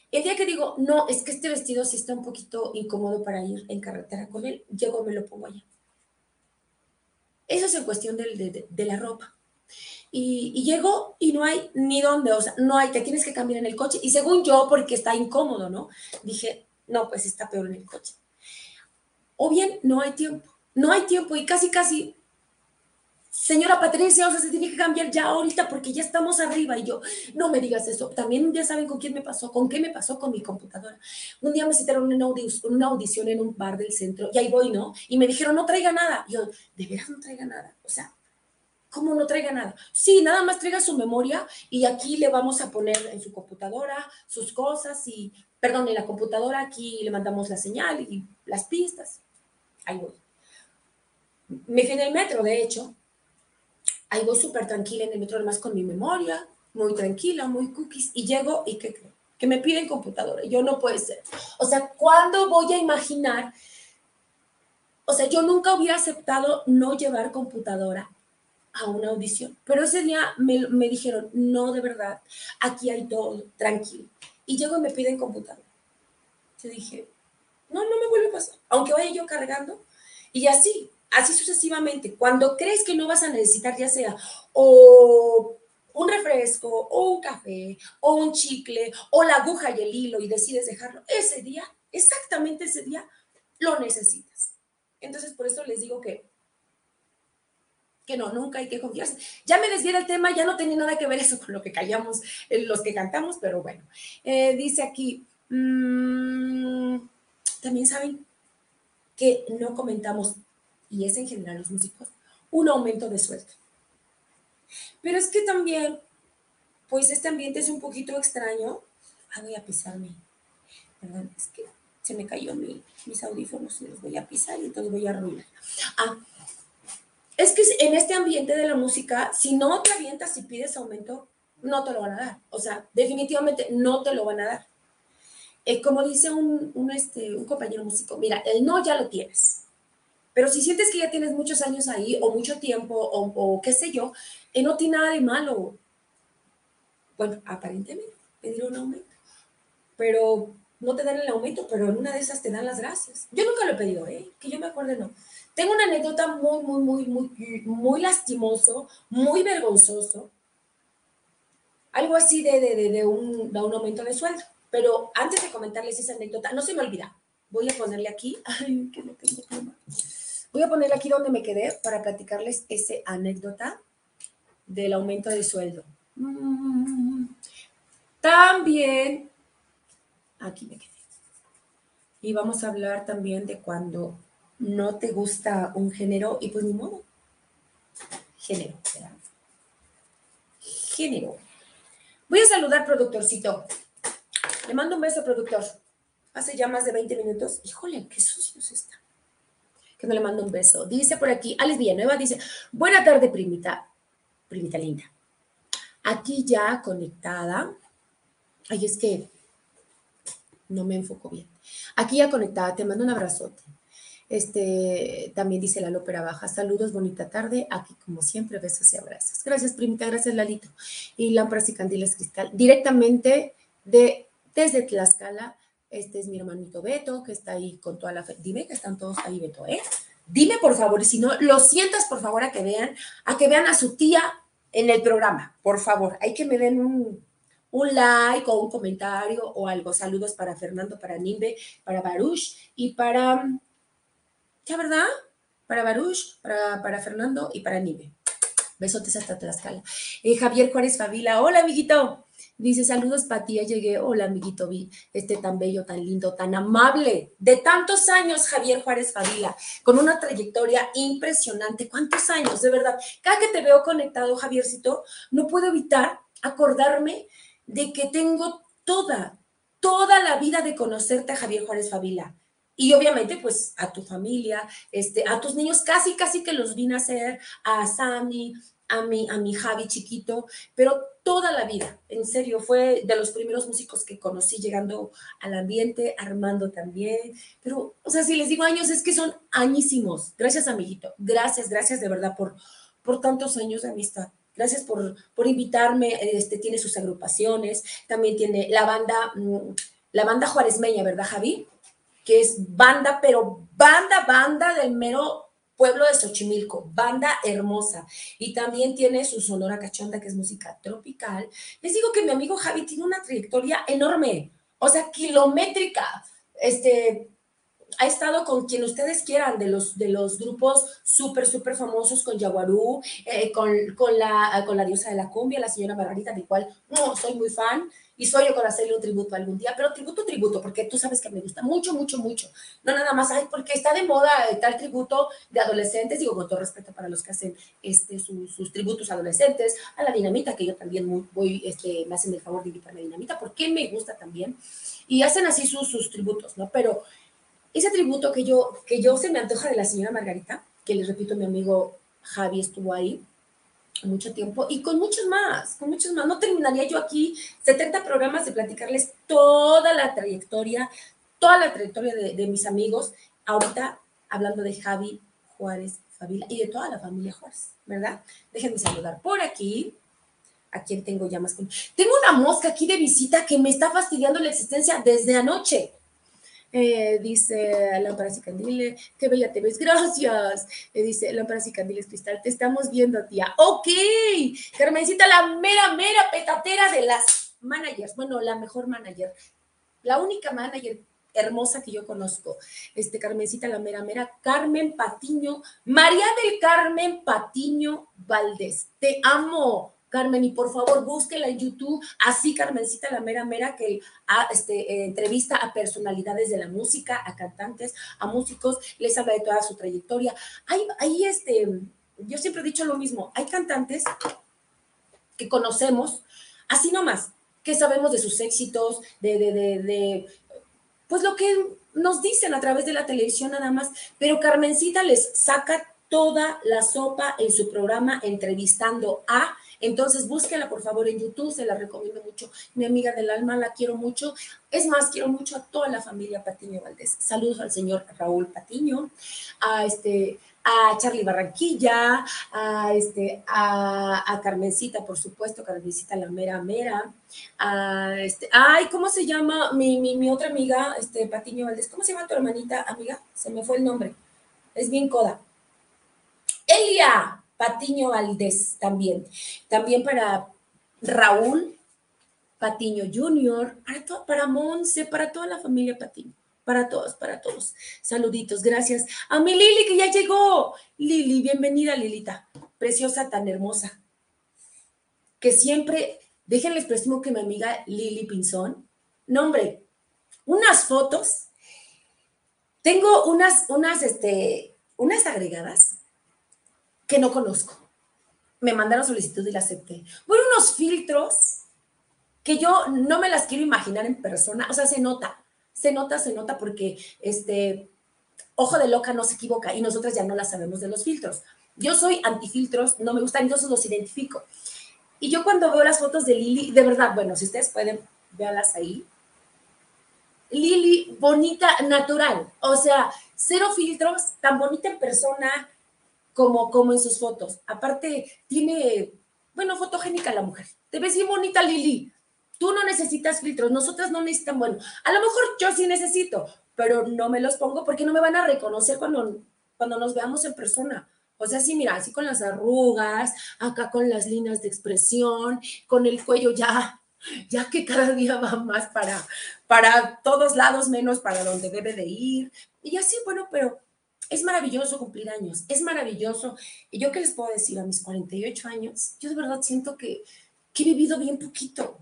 B: el día que digo, no, es que este vestido sí está un poquito incómodo para ir en carretera con él, llego, me lo pongo allá. Eso es en cuestión de, la ropa. Y, y, llego y no hay ni dónde, o sea, no hay, te tienes que cambiar en el coche. Y según yo, porque está incómodo, ¿no? Dije, no, pues está peor en el coche. O bien, no hay tiempo. No hay tiempo y casi, casi, señora Patricia, o sea, se tiene que cambiar ya ahorita porque ya estamos arriba. Y yo, no me digas eso. También día saben con quién me pasó, con qué me pasó con mi computadora. Un día me citaron una, una audición en un bar del centro y ahí voy, ¿no? Y me dijeron, no traiga nada. yo, de veras no traiga nada. O sea, ¿Cómo no traiga nada? Sí, nada más traiga su memoria y aquí le vamos a poner en su computadora sus cosas y, perdón, en la computadora aquí le mandamos la señal y las pistas. Ahí voy. Me fui en el metro, de hecho. Ahí voy súper tranquila en el metro, además con mi memoria, muy tranquila, muy cookies. Y llego y ¿qué creo? Que me piden computadora. Yo no puede ser. O sea, ¿cuándo voy a imaginar? O sea, yo nunca hubiera aceptado no llevar computadora a una audición. Pero ese día me, me, dijeron, no, de verdad, aquí hay todo, tranquilo. Y llego y me piden computador. Yo dije, no, no me vuelve a pasar. Aunque vaya yo cargando. Y así, así sucesivamente. Cuando crees que no vas a necesitar ya sea o un refresco, o un café, o un chicle, o la aguja y el hilo y decides dejarlo, ese día, exactamente ese día, lo necesitas. Entonces, por eso les digo que que no, nunca hay que confiarse. Ya me desvié del tema, ya no tenía nada que ver eso con lo que callamos eh, los que cantamos, pero bueno. Eh, dice aquí, mm, también saben que no comentamos, y es en general los músicos, un aumento de sueldo. Pero es que también, pues este ambiente es un poquito extraño. Ah, voy a pisarme. Perdón, es que se me cayó mis audífonos y los voy a pisar y entonces voy a arruinar. Ah, es que en este ambiente de la música, si no te avientas y pides aumento, no te lo van a dar. O sea, definitivamente no te lo van a dar. Eh, como dice un, este, un compañero músico, mira, el no ya lo tienes. Pero si sientes que ya tienes muchos años ahí o mucho tiempo o, qué sé yo, eh, no tiene nada de malo. Bueno, aparentemente, pedir un aumento. Pero no te dan el aumento, pero en una de esas te dan las gracias. Yo nunca lo he pedido, ¿eh? Que yo me acuerde, no. Tengo una anécdota muy, muy, muy, muy, muy lastimoso, muy vergonzoso. Algo así de, de, de, un, de un aumento de sueldo. Pero antes de comentarles esa anécdota, no se me olvida. Voy a ponerle aquí. Ay, que no tengo. Voy a ponerle aquí donde me quedé para platicarles esa anécdota del aumento de sueldo. También, aquí me quedé. Y vamos a hablar también de cuando no te gusta un género y pues ni modo. Género, ¿verdad? Género. Voy a saludar, productorcito. Le mando un beso, productor. hace ya más de 20 minutos. Híjole, qué sucio está. Que no le mando un beso. Dice por aquí, Alex Villanueva dice, buena tarde, primita, primita linda. Aquí ya conectada. Ay, es que no me enfoco bien. Aquí ya conectada, te mando un abrazote. Este, también dice la Lópera Baja, saludos, bonita tarde, aquí como siempre, besos y abrazos. Gracias, primita, gracias, Lalito. Y lámparas y candiles cristal, directamente de, desde Tlaxcala, este es mi hermanito Beto, que está ahí con toda la fe. Dime que están todos ahí, Beto, ¿eh? Dime, por favor, si no, lo sientas, por favor, a que vean, a que vean a su tía en el programa, por favor. Hay que me den un, un like o un comentario o algo. Saludos para Fernando, para Nimbe, para Baruch y para ¿Ya verdad? Para Baruch, para, Fernando y para Nive. Besotes hasta Tlaxcala. Eh, Javier Juárez Favila, hola amiguito. Dice, saludos ya llegué. Hola amiguito, vi este tan bello, tan lindo, tan amable. De tantos años, Javier Juárez Favila, con una trayectoria impresionante. ¿Cuántos años? De verdad. Cada que te veo conectado, Javiercito, no puedo evitar acordarme de que tengo toda, toda la vida de conocerte a Javier Juárez Favila y obviamente, pues a tu familia, este, a tus niños, casi, casi que los vine a hacer, a Sammy, a mi, a mi Javi chiquito, pero toda la vida, en serio, fue de los primeros músicos que conocí llegando al ambiente, Armando también, pero, o sea, si les digo años, es que son añísimos. Gracias, amiguito, gracias, gracias de verdad por, por tantos años de amistad. Gracias por, por invitarme, este, tiene sus agrupaciones, también tiene la banda, mm, la banda Juárezmeña, ¿verdad, Javi? que es banda, pero banda, banda del mero pueblo de Xochimilco, banda hermosa. Y también tiene su Sonora Cachonda, que es música tropical. Les digo que mi amigo Javi tiene una trayectoria enorme, o sea, kilométrica. Este, ha estado con quien ustedes quieran, de los, de los grupos súper, súper famosos, con Yaguarú, eh, con, con, la, con la diosa de la cumbia, la señora Margarita, de cual no soy muy fan y yo con hacerle un tributo algún día, pero tributo, tributo, porque tú sabes que me gusta mucho, mucho, mucho. No nada más, ay, porque está de moda tal tributo de adolescentes, digo, con todo respeto para los que hacen este, sus tributos adolescentes, a la dinamita, que yo también voy, este, me hacen el favor de invitarme a dinamita, porque me gusta también, y hacen así sus, sus tributos, ¿no? Pero ese tributo que yo, que yo se me antoja de la señora Margarita, que les repito, mi amigo Javi estuvo ahí, mucho tiempo y con muchos más, con muchos más. No terminaría yo aquí 70 programas de platicarles toda la trayectoria, toda la trayectoria de, mis amigos, ahorita hablando de Javi Juárez Favila y de toda la familia Juárez, ¿verdad? Déjenme saludar por aquí. A quien tengo ya más. Tengo una mosca aquí de visita que me está fastidiando la existencia desde anoche. Eh, dice Lámparas y Candiles, qué bella te ves, gracias. Dice Lámparas y Candiles Cristal, te estamos viendo, tía. Ok, Carmencita, la mera, mera petatera de las managers. Bueno, la mejor manager, la única manager hermosa que yo conozco. Este, Carmencita, la mera, mera, Carmen Patiño, María del Carmen Patiño Valdés. Te amo. Carmen, y por favor búsquela en YouTube, así Carmencita la mera mera, que este, eh, entrevista a personalidades de la música, a cantantes, a músicos, les habla de toda su trayectoria. Hay, hay este, yo siempre he dicho lo mismo, hay cantantes que conocemos, así nomás, que sabemos de sus éxitos, de, de, de, de pues lo que nos dicen a través de la televisión nada más, pero Carmencita les saca toda la sopa en su programa entrevistando a entonces, búsquela por favor en YouTube, se la recomiendo mucho. Mi amiga del alma, la quiero mucho. Es más, quiero mucho a toda la familia Patiño Valdés. Saludos al señor Raúl Patiño, a este a Charlie Barranquilla, a, este, a, Carmencita, por supuesto, Carmencita la mera mera, a este, ay, ¿cómo se llama mi, mi, mi, otra amiga, este, Patiño Valdés? ¿Cómo se llama tu hermanita, amiga? Se me fue el nombre, es bien coda. Elia, Patiño Valdés también. También para Raúl Patiño Jr., para, para Monse, para toda la familia Patiño. Para todos, para todos. Saluditos, gracias. A mi Lili que ya llegó. Lili, bienvenida Lilita. Preciosa, tan hermosa. Que siempre, déjenles presumo que mi amiga Lili Pinzón, nombre, unas fotos. Tengo unas, unas, este, unas agregadas que no conozco. Me mandaron solicitud y la acepté. Bueno, unos filtros que yo no me las quiero imaginar en persona, o sea, se nota, se nota, se nota porque este ojo de loca no se equivoca y nosotras ya no la sabemos de los filtros. Yo soy antifiltros, no me gustan, entonces los identifico. Y yo cuando veo las fotos de Lili, de verdad, bueno, si ustedes pueden, véalas ahí. Lili, bonita, natural. O sea, cero filtros, tan bonita en persona como, como en sus fotos. Aparte, tiene, bueno, fotogénica la mujer. Te ves bien bonita, Lili. Tú no necesitas filtros, nosotras no necesitan, bueno, a lo mejor yo sí necesito, pero no me los pongo porque no me van a reconocer cuando, cuando nos veamos en persona. O sea, sí, mira, así con las arrugas, acá con las líneas de expresión, con el cuello ya, ya que cada día va más para, para todos lados, menos para donde debe de ir. Y así, bueno, pero es maravilloso cumplir años, es maravilloso. Y yo qué les puedo decir a mis 48 años, yo de verdad siento que, que he vivido bien poquito.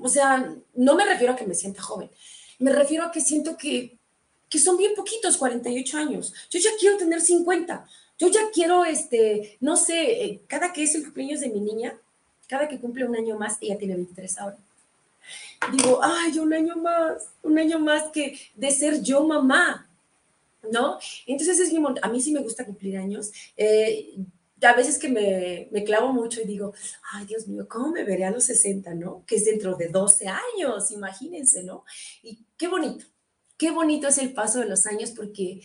B: O sea, no me refiero a que me sienta joven, me refiero a que siento que, que son bien poquitos 48 años. Yo ya quiero tener 50. Yo ya quiero, este, no sé, eh, cada que es el cumpleaños de mi niña, cada que cumple un año más, ella tiene 23 ahora. Digo, ay, un año más, un año más que de ser yo mamá, ¿no? Entonces es a mí sí me gusta cumplir años. Eh, a veces que me, me, clavo mucho y digo, ay Dios mío, ¿cómo me veré a los 60, no? Que es dentro de 12 años, imagínense, ¿no? Y qué bonito, qué bonito es el paso de los años porque,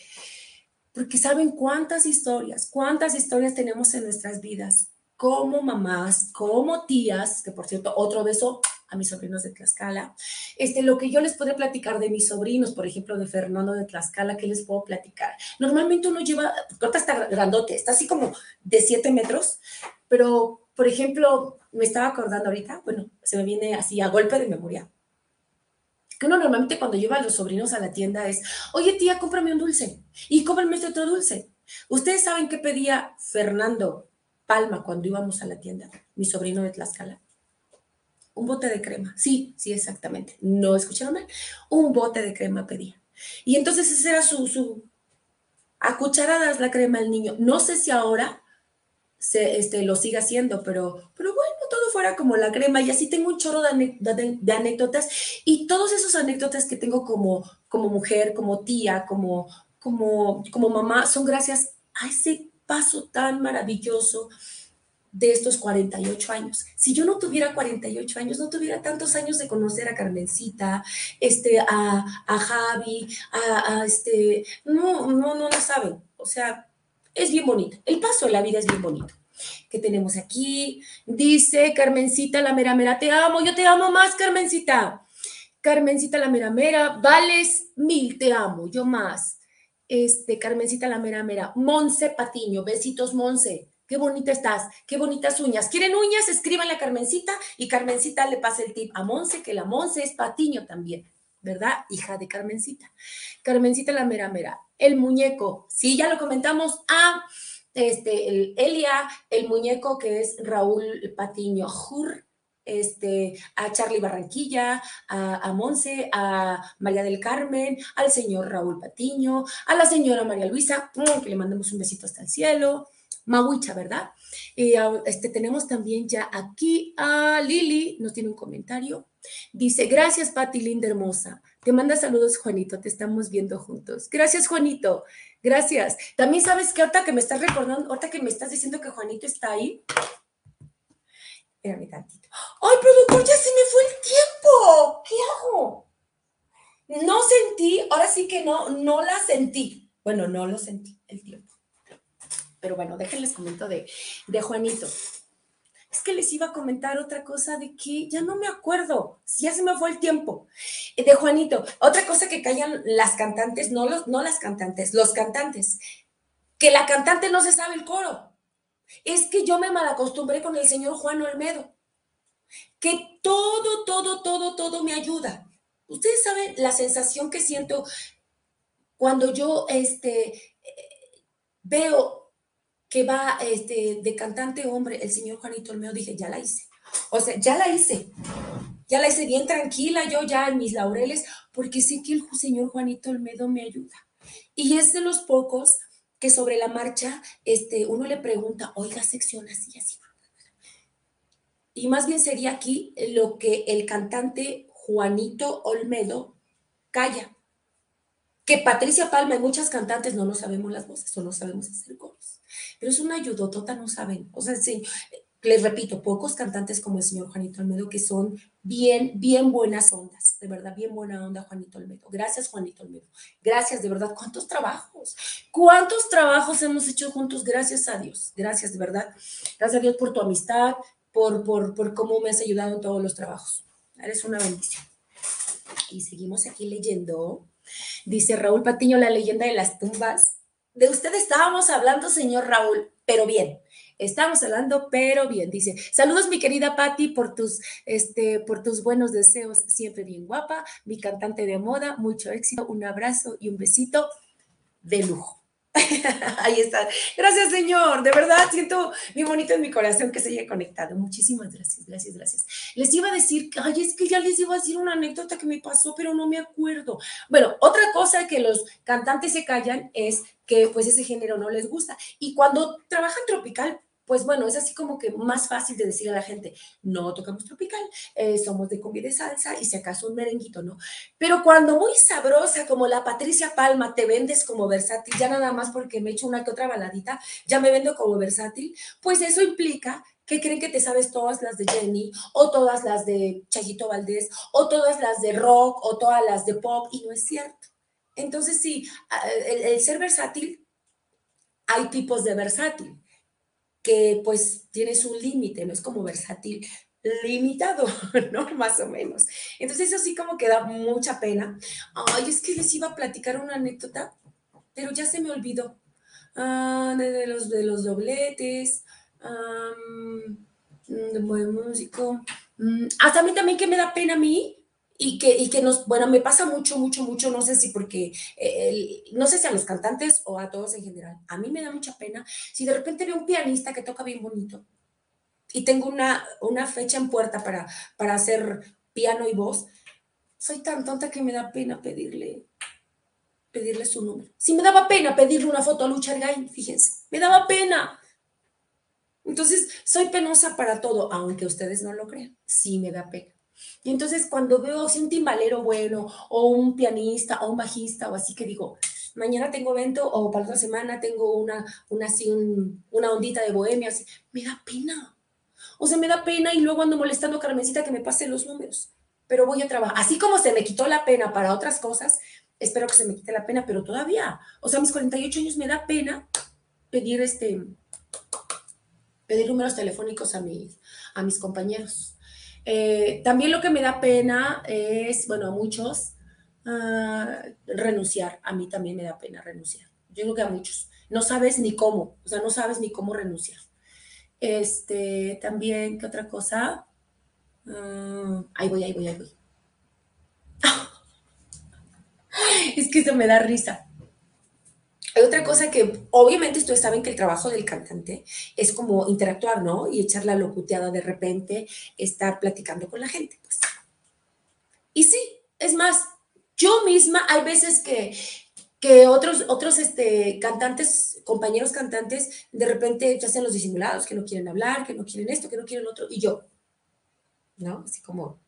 B: porque saben cuántas historias, cuántas historias tenemos en nuestras vidas, como mamás, como tías, que por cierto, otro beso a mis sobrinos de Tlaxcala. Este, lo que yo les puedo platicar de mis sobrinos, por ejemplo, de Fernando de Tlaxcala, ¿qué les puedo platicar? Normalmente uno lleva, porque está grandote, está así como de 7 metros, pero, por ejemplo, me estaba acordando ahorita, bueno, se me viene así a golpe de memoria, que uno normalmente cuando lleva a los sobrinos a la tienda es, oye tía, cómprame un dulce y cómprame este otro dulce. Ustedes saben qué pedía Fernando Palma cuando íbamos a la tienda, mi sobrino de Tlaxcala un bote de crema. Sí, sí, exactamente. No escucharon mal. Un bote de crema pedía. Y entonces ese era su, su a cucharadas la crema del niño. No sé si ahora se, este, lo sigue haciendo, pero, pero bueno, todo fuera como la crema. Y así tengo un chorro de, de, anécdotas. Y todos esos anécdotas que tengo como, como mujer, como tía, como, como, como mamá, son gracias a ese paso tan maravilloso de estos 48 años. Si yo no tuviera 48 años, no tuviera tantos años de conocer a Carmencita, este, a, a Javi, a, este, no, no, no lo saben. O sea, es bien bonito. El paso de la vida es bien bonito. ¿Qué tenemos aquí? Dice Carmencita la mera mera, te amo, yo te amo más, Carmencita. Carmencita la mera mera, vales mil, te amo, yo más. Este, Carmencita la mera mera, Monse Patiño, besitos Monse qué bonita estás, qué bonitas uñas. ¿Quieren uñas? Escríbanle a Carmencita y Carmencita le pasa el tip a Monse, que la Monse es patiño también, ¿verdad? Hija de Carmencita. Carmencita la mera mera. El muñeco, sí, ya lo comentamos. Ah, este, el Elia, el muñeco que es Raúl Patiño Jur, este, a Charlie Barranquilla, a, Monse, a María del Carmen, al señor Raúl Patiño, a la señora María Luisa, que le mandamos un besito hasta el cielo, Mahuicha, ¿verdad? Y este, tenemos también ya aquí a Lili, nos tiene un comentario. Dice, gracias Pati, linda hermosa. Te manda saludos, Juanito, te estamos viendo juntos. Gracias, Juanito. Gracias. También sabes que ahorita que me estás recordando, ahorita que me estás diciendo que Juanito está ahí. Espérame tantito. ¡Ay, productor, ya se me fue el tiempo! ¿Qué hago? No sentí, ahora sí que no, no la sentí. Bueno, no lo sentí el tiempo. Pero bueno, déjenles comento de, de Juanito. Es que les iba a comentar otra cosa de que ya no me acuerdo, ya se me fue el tiempo. Eh, de Juanito, otra cosa que callan las cantantes, no, los, no las cantantes, los cantantes, que la cantante no se sabe el coro. Es que yo me malacostumbré con el señor Juan Olmedo, que todo, todo, todo, todo me ayuda. Ustedes saben la sensación que siento cuando yo este, eh, veo que va este, de cantante hombre, el señor Juanito Olmedo, dije, ya la hice. O sea, ya la hice. Ya la hice bien tranquila, yo ya en mis laureles, porque sé que el señor Juanito Olmedo me ayuda. Y es de los pocos que sobre la marcha este, uno le pregunta, oiga, sección así, así. Y más bien sería aquí lo que el cantante Juanito Olmedo calla. Que Patricia Palma y muchas cantantes no nos sabemos las voces o no sabemos hacer coros. Pero es una ayudotota, no saben. O sea, sí, les repito, pocos cantantes como el señor Juanito Almedo que son bien, bien buenas ondas, de verdad, bien buena onda Juanito Almedo. Gracias Juanito Almedo. Gracias, de verdad, cuántos trabajos, cuántos trabajos hemos hecho juntos, gracias a Dios, gracias, de verdad. Gracias a Dios por tu amistad, por, por, por cómo me has ayudado en todos los trabajos. Eres una bendición. Y seguimos aquí leyendo. Dice Raúl Patiño, la leyenda de las tumbas. De usted estábamos hablando, señor Raúl, pero bien. Estamos hablando, pero bien. Dice, saludos mi querida Patti por tus, este, por tus buenos deseos, siempre bien guapa, mi cantante de moda, mucho éxito, un abrazo y un besito de lujo. Ahí está. Gracias, Señor. De verdad, siento muy bonito en mi corazón que se haya conectado. Muchísimas gracias, gracias, gracias. Les iba a decir, ay, es que ya les iba a decir una anécdota que me pasó, pero no me acuerdo. Bueno, otra cosa que los cantantes se callan es que pues ese género no les gusta. Y cuando trabajan tropical, pues bueno, es así como que más fácil de decir a la gente, no tocamos tropical, eh, somos de cumbia de salsa y si acaso un merenguito, ¿no? Pero cuando muy sabrosa como la Patricia Palma te vendes como versátil, ya nada más porque me echo una que otra baladita, ya me vendo como versátil, pues eso implica que creen que te sabes todas las de Jenny, o todas las de Chayito Valdés, o todas las de rock, o todas las de pop, y no es cierto. Entonces, sí, el ser versátil, hay tipos de versátil que pues tienes un límite, no es como versátil limitado, ¿no? Más o menos. Entonces eso sí como que da mucha pena. Ay, es que les iba a platicar una anécdota, pero ya se me olvidó. Ah, de, los, de los dobletes, de músico. Mm, hasta a mí también que me da pena a mí, y que, y que nos, bueno, me pasa mucho, mucho, mucho, no sé si porque, eh, no sé si a los cantantes o a todos en general, a mí me da mucha pena si de repente veo un pianista que toca bien bonito y tengo una, una fecha en puerta para, para hacer piano y voz, soy tan tonta que me da pena pedirle, pedirle su número. Si me daba pena pedirle una foto a Lucha Argain, fíjense, me daba pena. Entonces, soy penosa para todo, aunque ustedes no lo crean, sí me da pena. Y entonces cuando veo si un timbalero bueno o un pianista o un bajista o así que digo, mañana tengo evento o para otra semana tengo una, una así, una ondita de bohemia, así, me da pena. O sea, me da pena y luego ando molestando a Carmencita que me pase los números. Pero voy a trabajar. Así como se me quitó la pena para otras cosas, espero que se me quite la pena, pero todavía, o sea, a mis 48 años me da pena pedir este, pedir números telefónicos a mis, a mis compañeros. Eh, también lo que me da pena es, bueno, a muchos, ah, renunciar. A mí también me da pena renunciar. Yo creo que a muchos. No sabes ni cómo, o sea, no sabes ni cómo renunciar. Este, también, ¿qué otra cosa? Ah, ahí voy, ahí voy, ahí voy. es que eso me da risa. Hay otra cosa que obviamente ustedes saben que el trabajo del cantante es como interactuar, ¿no? Y echar la locuteada de repente, estar platicando con la gente. Pues. Y sí, es más, yo misma hay veces que, que otros, otros este, cantantes, compañeros cantantes, de repente ya hacen los disimulados, que no quieren hablar, que no quieren esto, que no quieren otro, y yo, ¿no? Así como,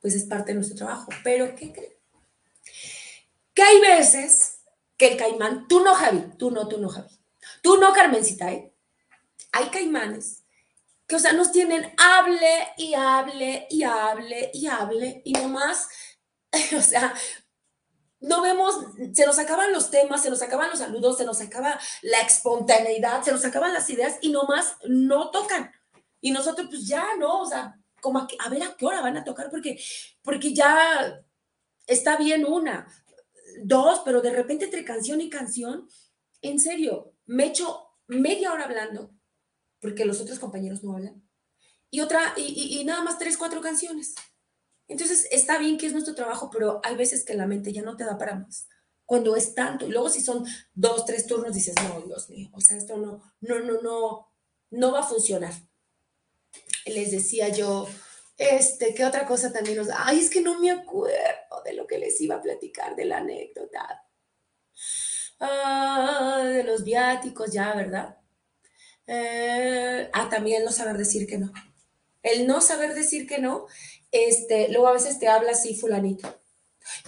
B: pues es parte de nuestro trabajo. Pero, ¿qué creen? Que hay veces que el caimán, tú no, Javi, tú no, tú no, Javi, tú no, Carmencita, ¿eh? Hay caimanes que, o sea, nos tienen hable y hable y hable y hable y nomás, o sea, no vemos, se nos acaban los temas, se nos acaban los saludos, se nos acaba la espontaneidad, se nos acaban las ideas y nomás no tocan. Y nosotros, pues ya, ¿no? O sea, como a, a ver a qué hora van a tocar, porque, porque ya está bien una, dos, pero de repente entre canción y canción, en serio, me echo media hora hablando, porque los otros compañeros no hablan, y otra, y, nada más tres, cuatro canciones. Entonces, está bien que es nuestro trabajo, pero hay veces que la mente ya no te da para más. Cuando es tanto, y luego si son dos, tres turnos, dices, no, Dios mío, o sea, esto no, no, no, no, no va a funcionar. Les decía yo, este, ¿qué otra cosa también nos... Ay, es que no me acuerdo de lo que les iba a platicar, de la anécdota. Ah, de los viáticos, ya, ¿verdad? Eh, ah, también no saber decir que no. El no saber decir que no, este, luego a veces te habla así fulanito.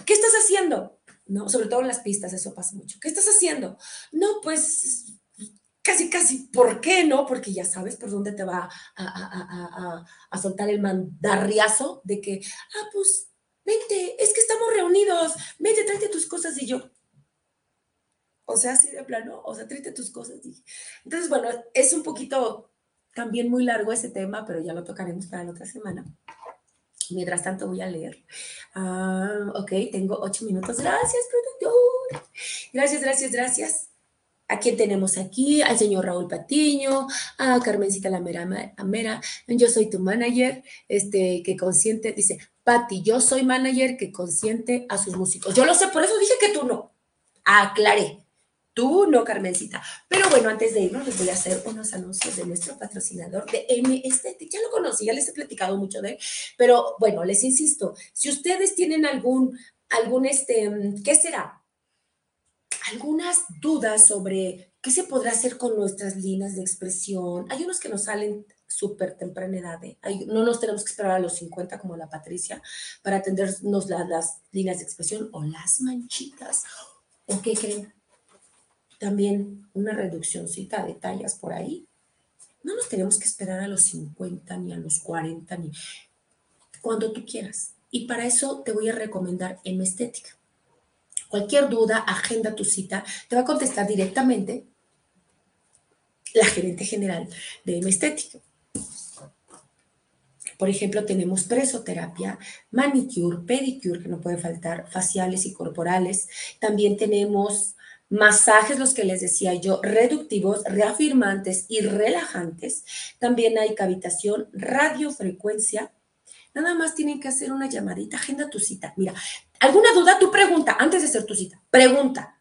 B: ¿Qué estás haciendo? ¿no? Sobre todo en las pistas, eso pasa mucho. ¿Qué estás haciendo? No, pues casi, casi, ¿por qué no? Porque ya sabes por dónde te va a, soltar el mandarriazo de que, ah, pues, vente, es que estamos reunidos, vente, tráete tus cosas y yo. O sea, así de plano, o sea, tráete tus cosas. Entonces, bueno, es un poquito también muy largo ese tema, pero ya lo tocaremos para la otra semana. Mientras tanto voy a leer. Ah, ok, tengo ocho minutos. Gracias, productor. Gracias, gracias, gracias. ¿A quién tenemos aquí? Al señor Raúl Patiño, a Carmencita Lamera Amera. Yo soy tu manager, este, que consiente, dice, Pati, yo soy manager que consiente a sus músicos. Yo lo sé, por eso dije que tú no. Aclaré. Tú no, Carmencita. Pero bueno, antes de irnos, les voy a hacer unos anuncios de nuestro patrocinador de M Esthetic. Ya lo conocí, ya les he platicado mucho de él. Pero bueno, les insisto, si ustedes tienen algún, algún, este, ¿qué será? Algunas dudas sobre qué se podrá hacer con nuestras líneas de expresión. Hay unos que nos salen súper temprana edad. ¿eh? no nos tenemos que esperar a los 50 como la Patricia para atendernos las líneas de expresión o las manchitas. ¿O qué creen? también una reduccióncita de tallas por ahí. No nos tenemos que esperar a los 50 ni a los 40 ni cuando tú quieras. Y para eso te voy a recomendar M Estética. Cualquier duda, agenda tu cita, te va a contestar directamente la gerente general de Estética. Por ejemplo, tenemos presoterapia, manicure, pedicure, que no puede faltar, faciales y corporales. También tenemos masajes, los que les decía yo, reductivos, reafirmantes y relajantes. También hay cavitación, radiofrecuencia. Nada más tienen que hacer una llamadita, agenda tu cita. Mira, ¿alguna duda? Tu pregunta, antes de hacer tu cita, pregunta.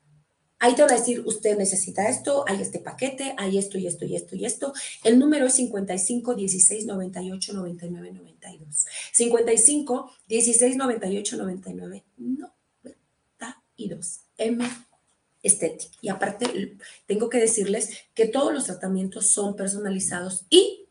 B: Ahí te van a decir, usted necesita esto, hay este paquete, hay esto y esto y esto y esto. El número es 55 16 98 99 92. 55 16 98 99 92. M estética. Y aparte, tengo que decirles que todos los tratamientos son personalizados y,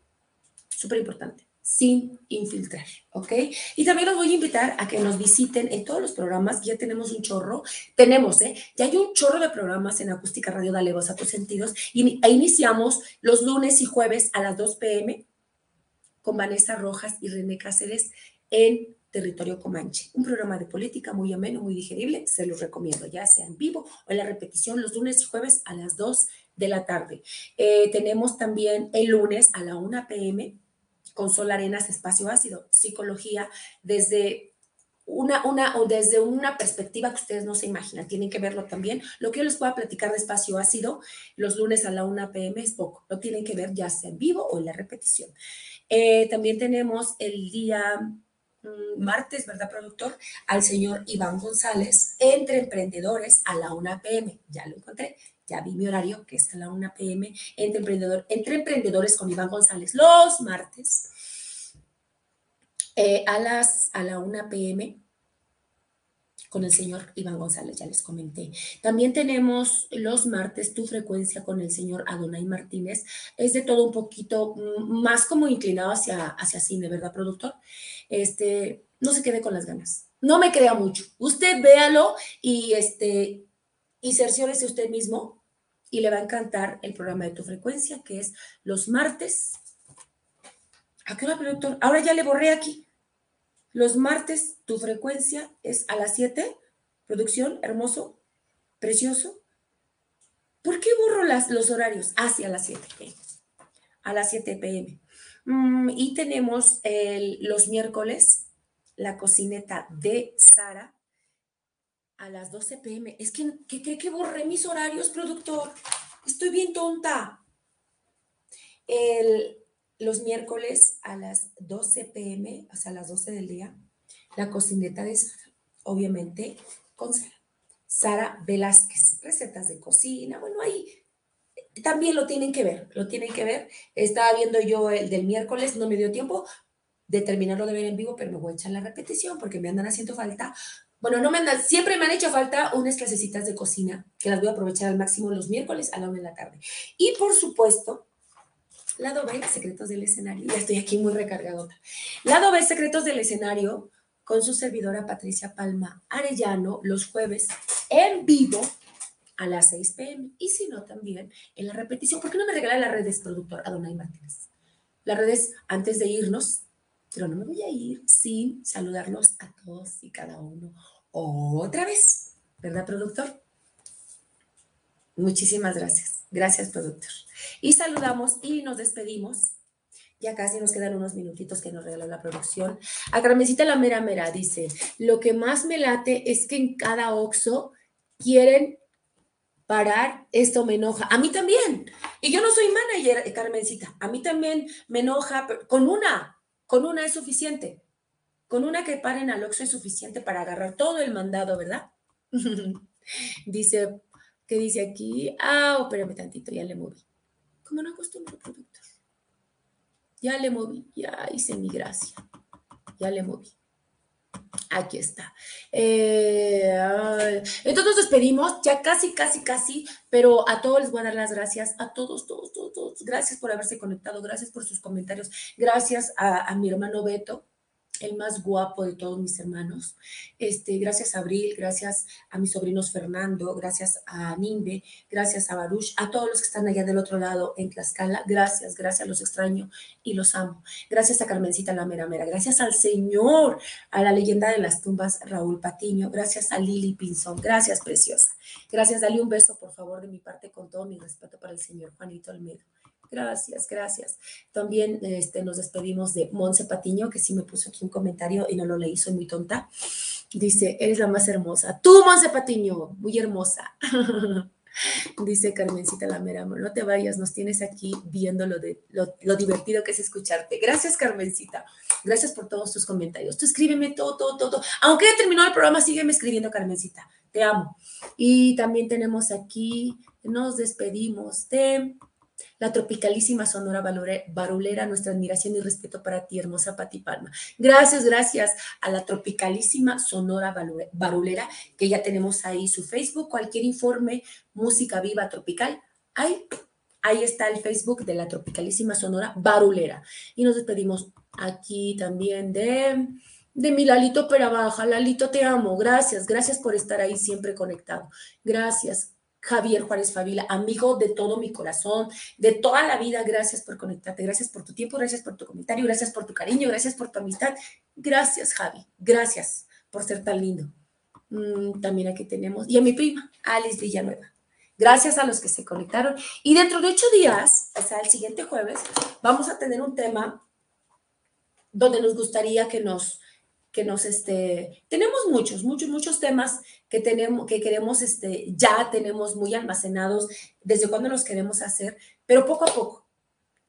B: súper importante, sin infiltrar, ¿ok? Y también los voy a invitar a que nos visiten en todos los programas, ya tenemos un chorro, tenemos, ¿eh? Ya hay un chorro de programas en Acústica Radio Dale Voz a tus sentidos y iniciamos los lunes y jueves a las 2 pm con Vanessa Rojas y René Cáceres en Territorio Comanche. Un programa de política muy ameno, muy digerible, se los recomiendo, ya sea en vivo o en la repetición los lunes y jueves a las 2 de la tarde. Eh, tenemos también el lunes a la 1 pm con Sol Arenas, Espacio Ácido, Psicología, desde una, una, o desde una perspectiva que ustedes no se imaginan, tienen que verlo también. Lo que yo les pueda platicar de espacio ácido los lunes a la 1 pm es poco, lo tienen que ver ya sea en vivo o en la repetición. Eh, también tenemos el día Mm, martes, ¿verdad, productor? Al señor Iván González, entre emprendedores a la 1 pm. Ya lo encontré, ya vi mi horario, que es a la 1 pm, entre, emprendedor, entre emprendedores con Iván González, los martes, eh, a, las, a la 1 pm con el señor Iván González, ya les comenté. También tenemos los martes tu frecuencia con el señor Adonai Martínez. Es de todo un poquito mm, más como inclinado hacia, hacia cine, ¿verdad, productor? Este, no se quede con las ganas. No me crea mucho. Usted véalo y este y cerciórese usted mismo y le va a encantar el programa de tu frecuencia, que es los martes. ¿A qué hora, productor? Ahora ya le borré aquí. Los martes tu frecuencia es a las 7. Producción, hermoso, precioso. ¿Por qué borro los horarios? Hacia las 7 pm. A las 7 pm. Mm, y tenemos los miércoles la cocineta de Sara a las 12 pm. Es que, ¿qué cree que borré mis horarios, productor? Estoy bien tonta. El, los miércoles a las 12 pm, o sea, a las 12 del día, la cocineta de Sara, obviamente con Sara. Sara Velázquez, recetas de cocina, bueno, ahí también lo tienen que ver, lo tienen que ver. Estaba viendo yo el del miércoles, no me dio tiempo de terminarlo de ver en vivo, pero me voy a echar la repetición porque me andan haciendo falta. Bueno, no me andan, siempre me han hecho falta unas clasecitas de cocina que las voy a aprovechar al máximo los miércoles a la una de la tarde. Y por supuesto, Lado B, Secretos del Escenario. Ya estoy aquí muy recargadota. Lado B, Secretos del Escenario, con su servidora Patricia Palma Arellano los jueves en vivo a las 6 pm y si no también en la repetición. ¿Por qué no me regala las redes, productor Adonai Martínez? Las redes antes de irnos, pero no me voy a ir sin saludarlos a todos y cada uno otra vez, ¿verdad, productor? Muchísimas gracias. Gracias, productor. Y saludamos y nos despedimos. Ya casi nos quedan unos minutitos que nos regala la producción. A Carmencita la mera mera dice, lo que más me late es que en cada Oxo quieren parar, esto me enoja. A mí también. Y yo no soy manager, Carmencita. A mí también me enoja. Con una, con una es suficiente. Con una que paren al Oxo es suficiente para agarrar todo el mandado, ¿verdad? dice ¿Qué dice aquí? Ah, espérame tantito, ya le moví. Como no acostumbro, productor. Ya le moví, ya hice mi gracia. Ya le moví. Aquí está. Eh, entonces nos despedimos, ya casi, casi, casi, pero a todos les voy a dar las gracias, a todos, todos, todos, todos. Gracias por haberse conectado, gracias por sus comentarios, gracias a mi hermano Beto, el más guapo de todos mis hermanos. Este, gracias a Abril, gracias a mis sobrinos Fernando, gracias a Nimbe, gracias a Baruch, a todos los que están allá del otro lado en Tlaxcala. Gracias, gracias, los extraño y los amo. Gracias a Carmencita la Mera Mera, gracias al Señor, a la leyenda de las tumbas Raúl Patiño, gracias a Lili Pinzón, gracias preciosa. Gracias, dale un beso por favor de mi parte con todo mi respeto para el Señor Juanito Almedo. Gracias, gracias. También este, nos despedimos de Monse Patiño, que sí me puso aquí un comentario y no lo leí, soy muy tonta. Dice, eres la más hermosa. Tú, Monse Patiño, muy hermosa. Dice Carmencita Lamera, no te vayas, nos tienes aquí viendo lo, de, lo, lo, divertido que es escucharte. Gracias, Carmencita. Gracias por todos tus comentarios. Tú escríbeme todo, todo, todo. Aunque ya terminó el programa, sígueme escribiendo, Carmencita. Te amo. Y también tenemos aquí, nos despedimos de la tropicalísima Sonora Barulera, nuestra admiración y respeto para ti, hermosa Pati Palma. Gracias, gracias a la tropicalísima Sonora Barulera, que ya tenemos ahí su Facebook, cualquier informe, música viva tropical, ahí, ahí está el Facebook de la tropicalísima Sonora Barulera. Y nos despedimos aquí también de de mi Lalito Perabaja. Lalito, te amo. Gracias, gracias por estar ahí siempre conectado. Gracias. Javier Juárez Favila, amigo de todo mi corazón, de toda la vida, gracias por conectarte, gracias por tu tiempo, gracias por tu comentario, gracias por tu cariño, gracias por tu amistad. Gracias, Javi, gracias por ser tan lindo. Mm, también aquí tenemos, y a mi prima, Alice Villanueva. Gracias a los que se conectaron. Y dentro de ocho días, o sea, el siguiente jueves, vamos a tener un tema donde nos gustaría que nos que nos, este, tenemos muchos, muchos, muchos temas que tenemos, que queremos, este, ya tenemos muy almacenados, desde cuándo los queremos hacer, pero poco a poco.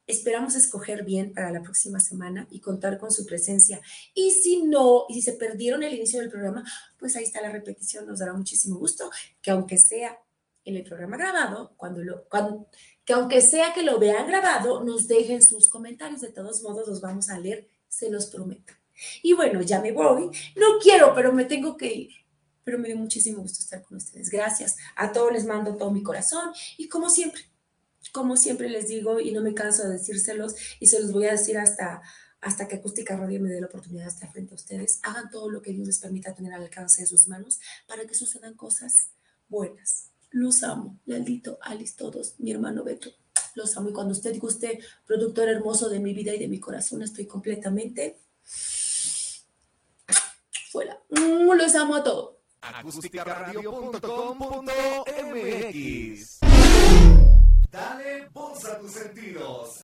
B: Esperamos escoger bien para la próxima semana y contar con su presencia. Y si no, y si se perdieron el inicio del programa, pues ahí está la repetición. Nos dará muchísimo gusto que aunque sea en el programa grabado, cuando lo, cuando, que aunque sea que lo vean grabado, nos dejen sus comentarios. De todos modos, los vamos a leer, se los prometo. Y bueno, ya me voy. No quiero, pero me tengo que ir. Pero me dio muchísimo gusto estar con ustedes. Gracias. A todos les mando todo mi corazón. Y como siempre, como siempre les digo, y no me canso de decírselos, y se los voy a decir hasta, hasta que Acústica Radio me dé la oportunidad de estar frente a ustedes, hagan todo lo que Dios les permita tener al alcance de sus manos para que sucedan cosas buenas. Los amo, Laldito, Alice, todos, mi hermano Beto, los amo. Y cuando usted guste, productor hermoso de mi vida y de mi corazón, estoy completamente fuera. Mm, los amo a todos.
C: Acústicaradio.com.mx Dale voz a tus sentidos.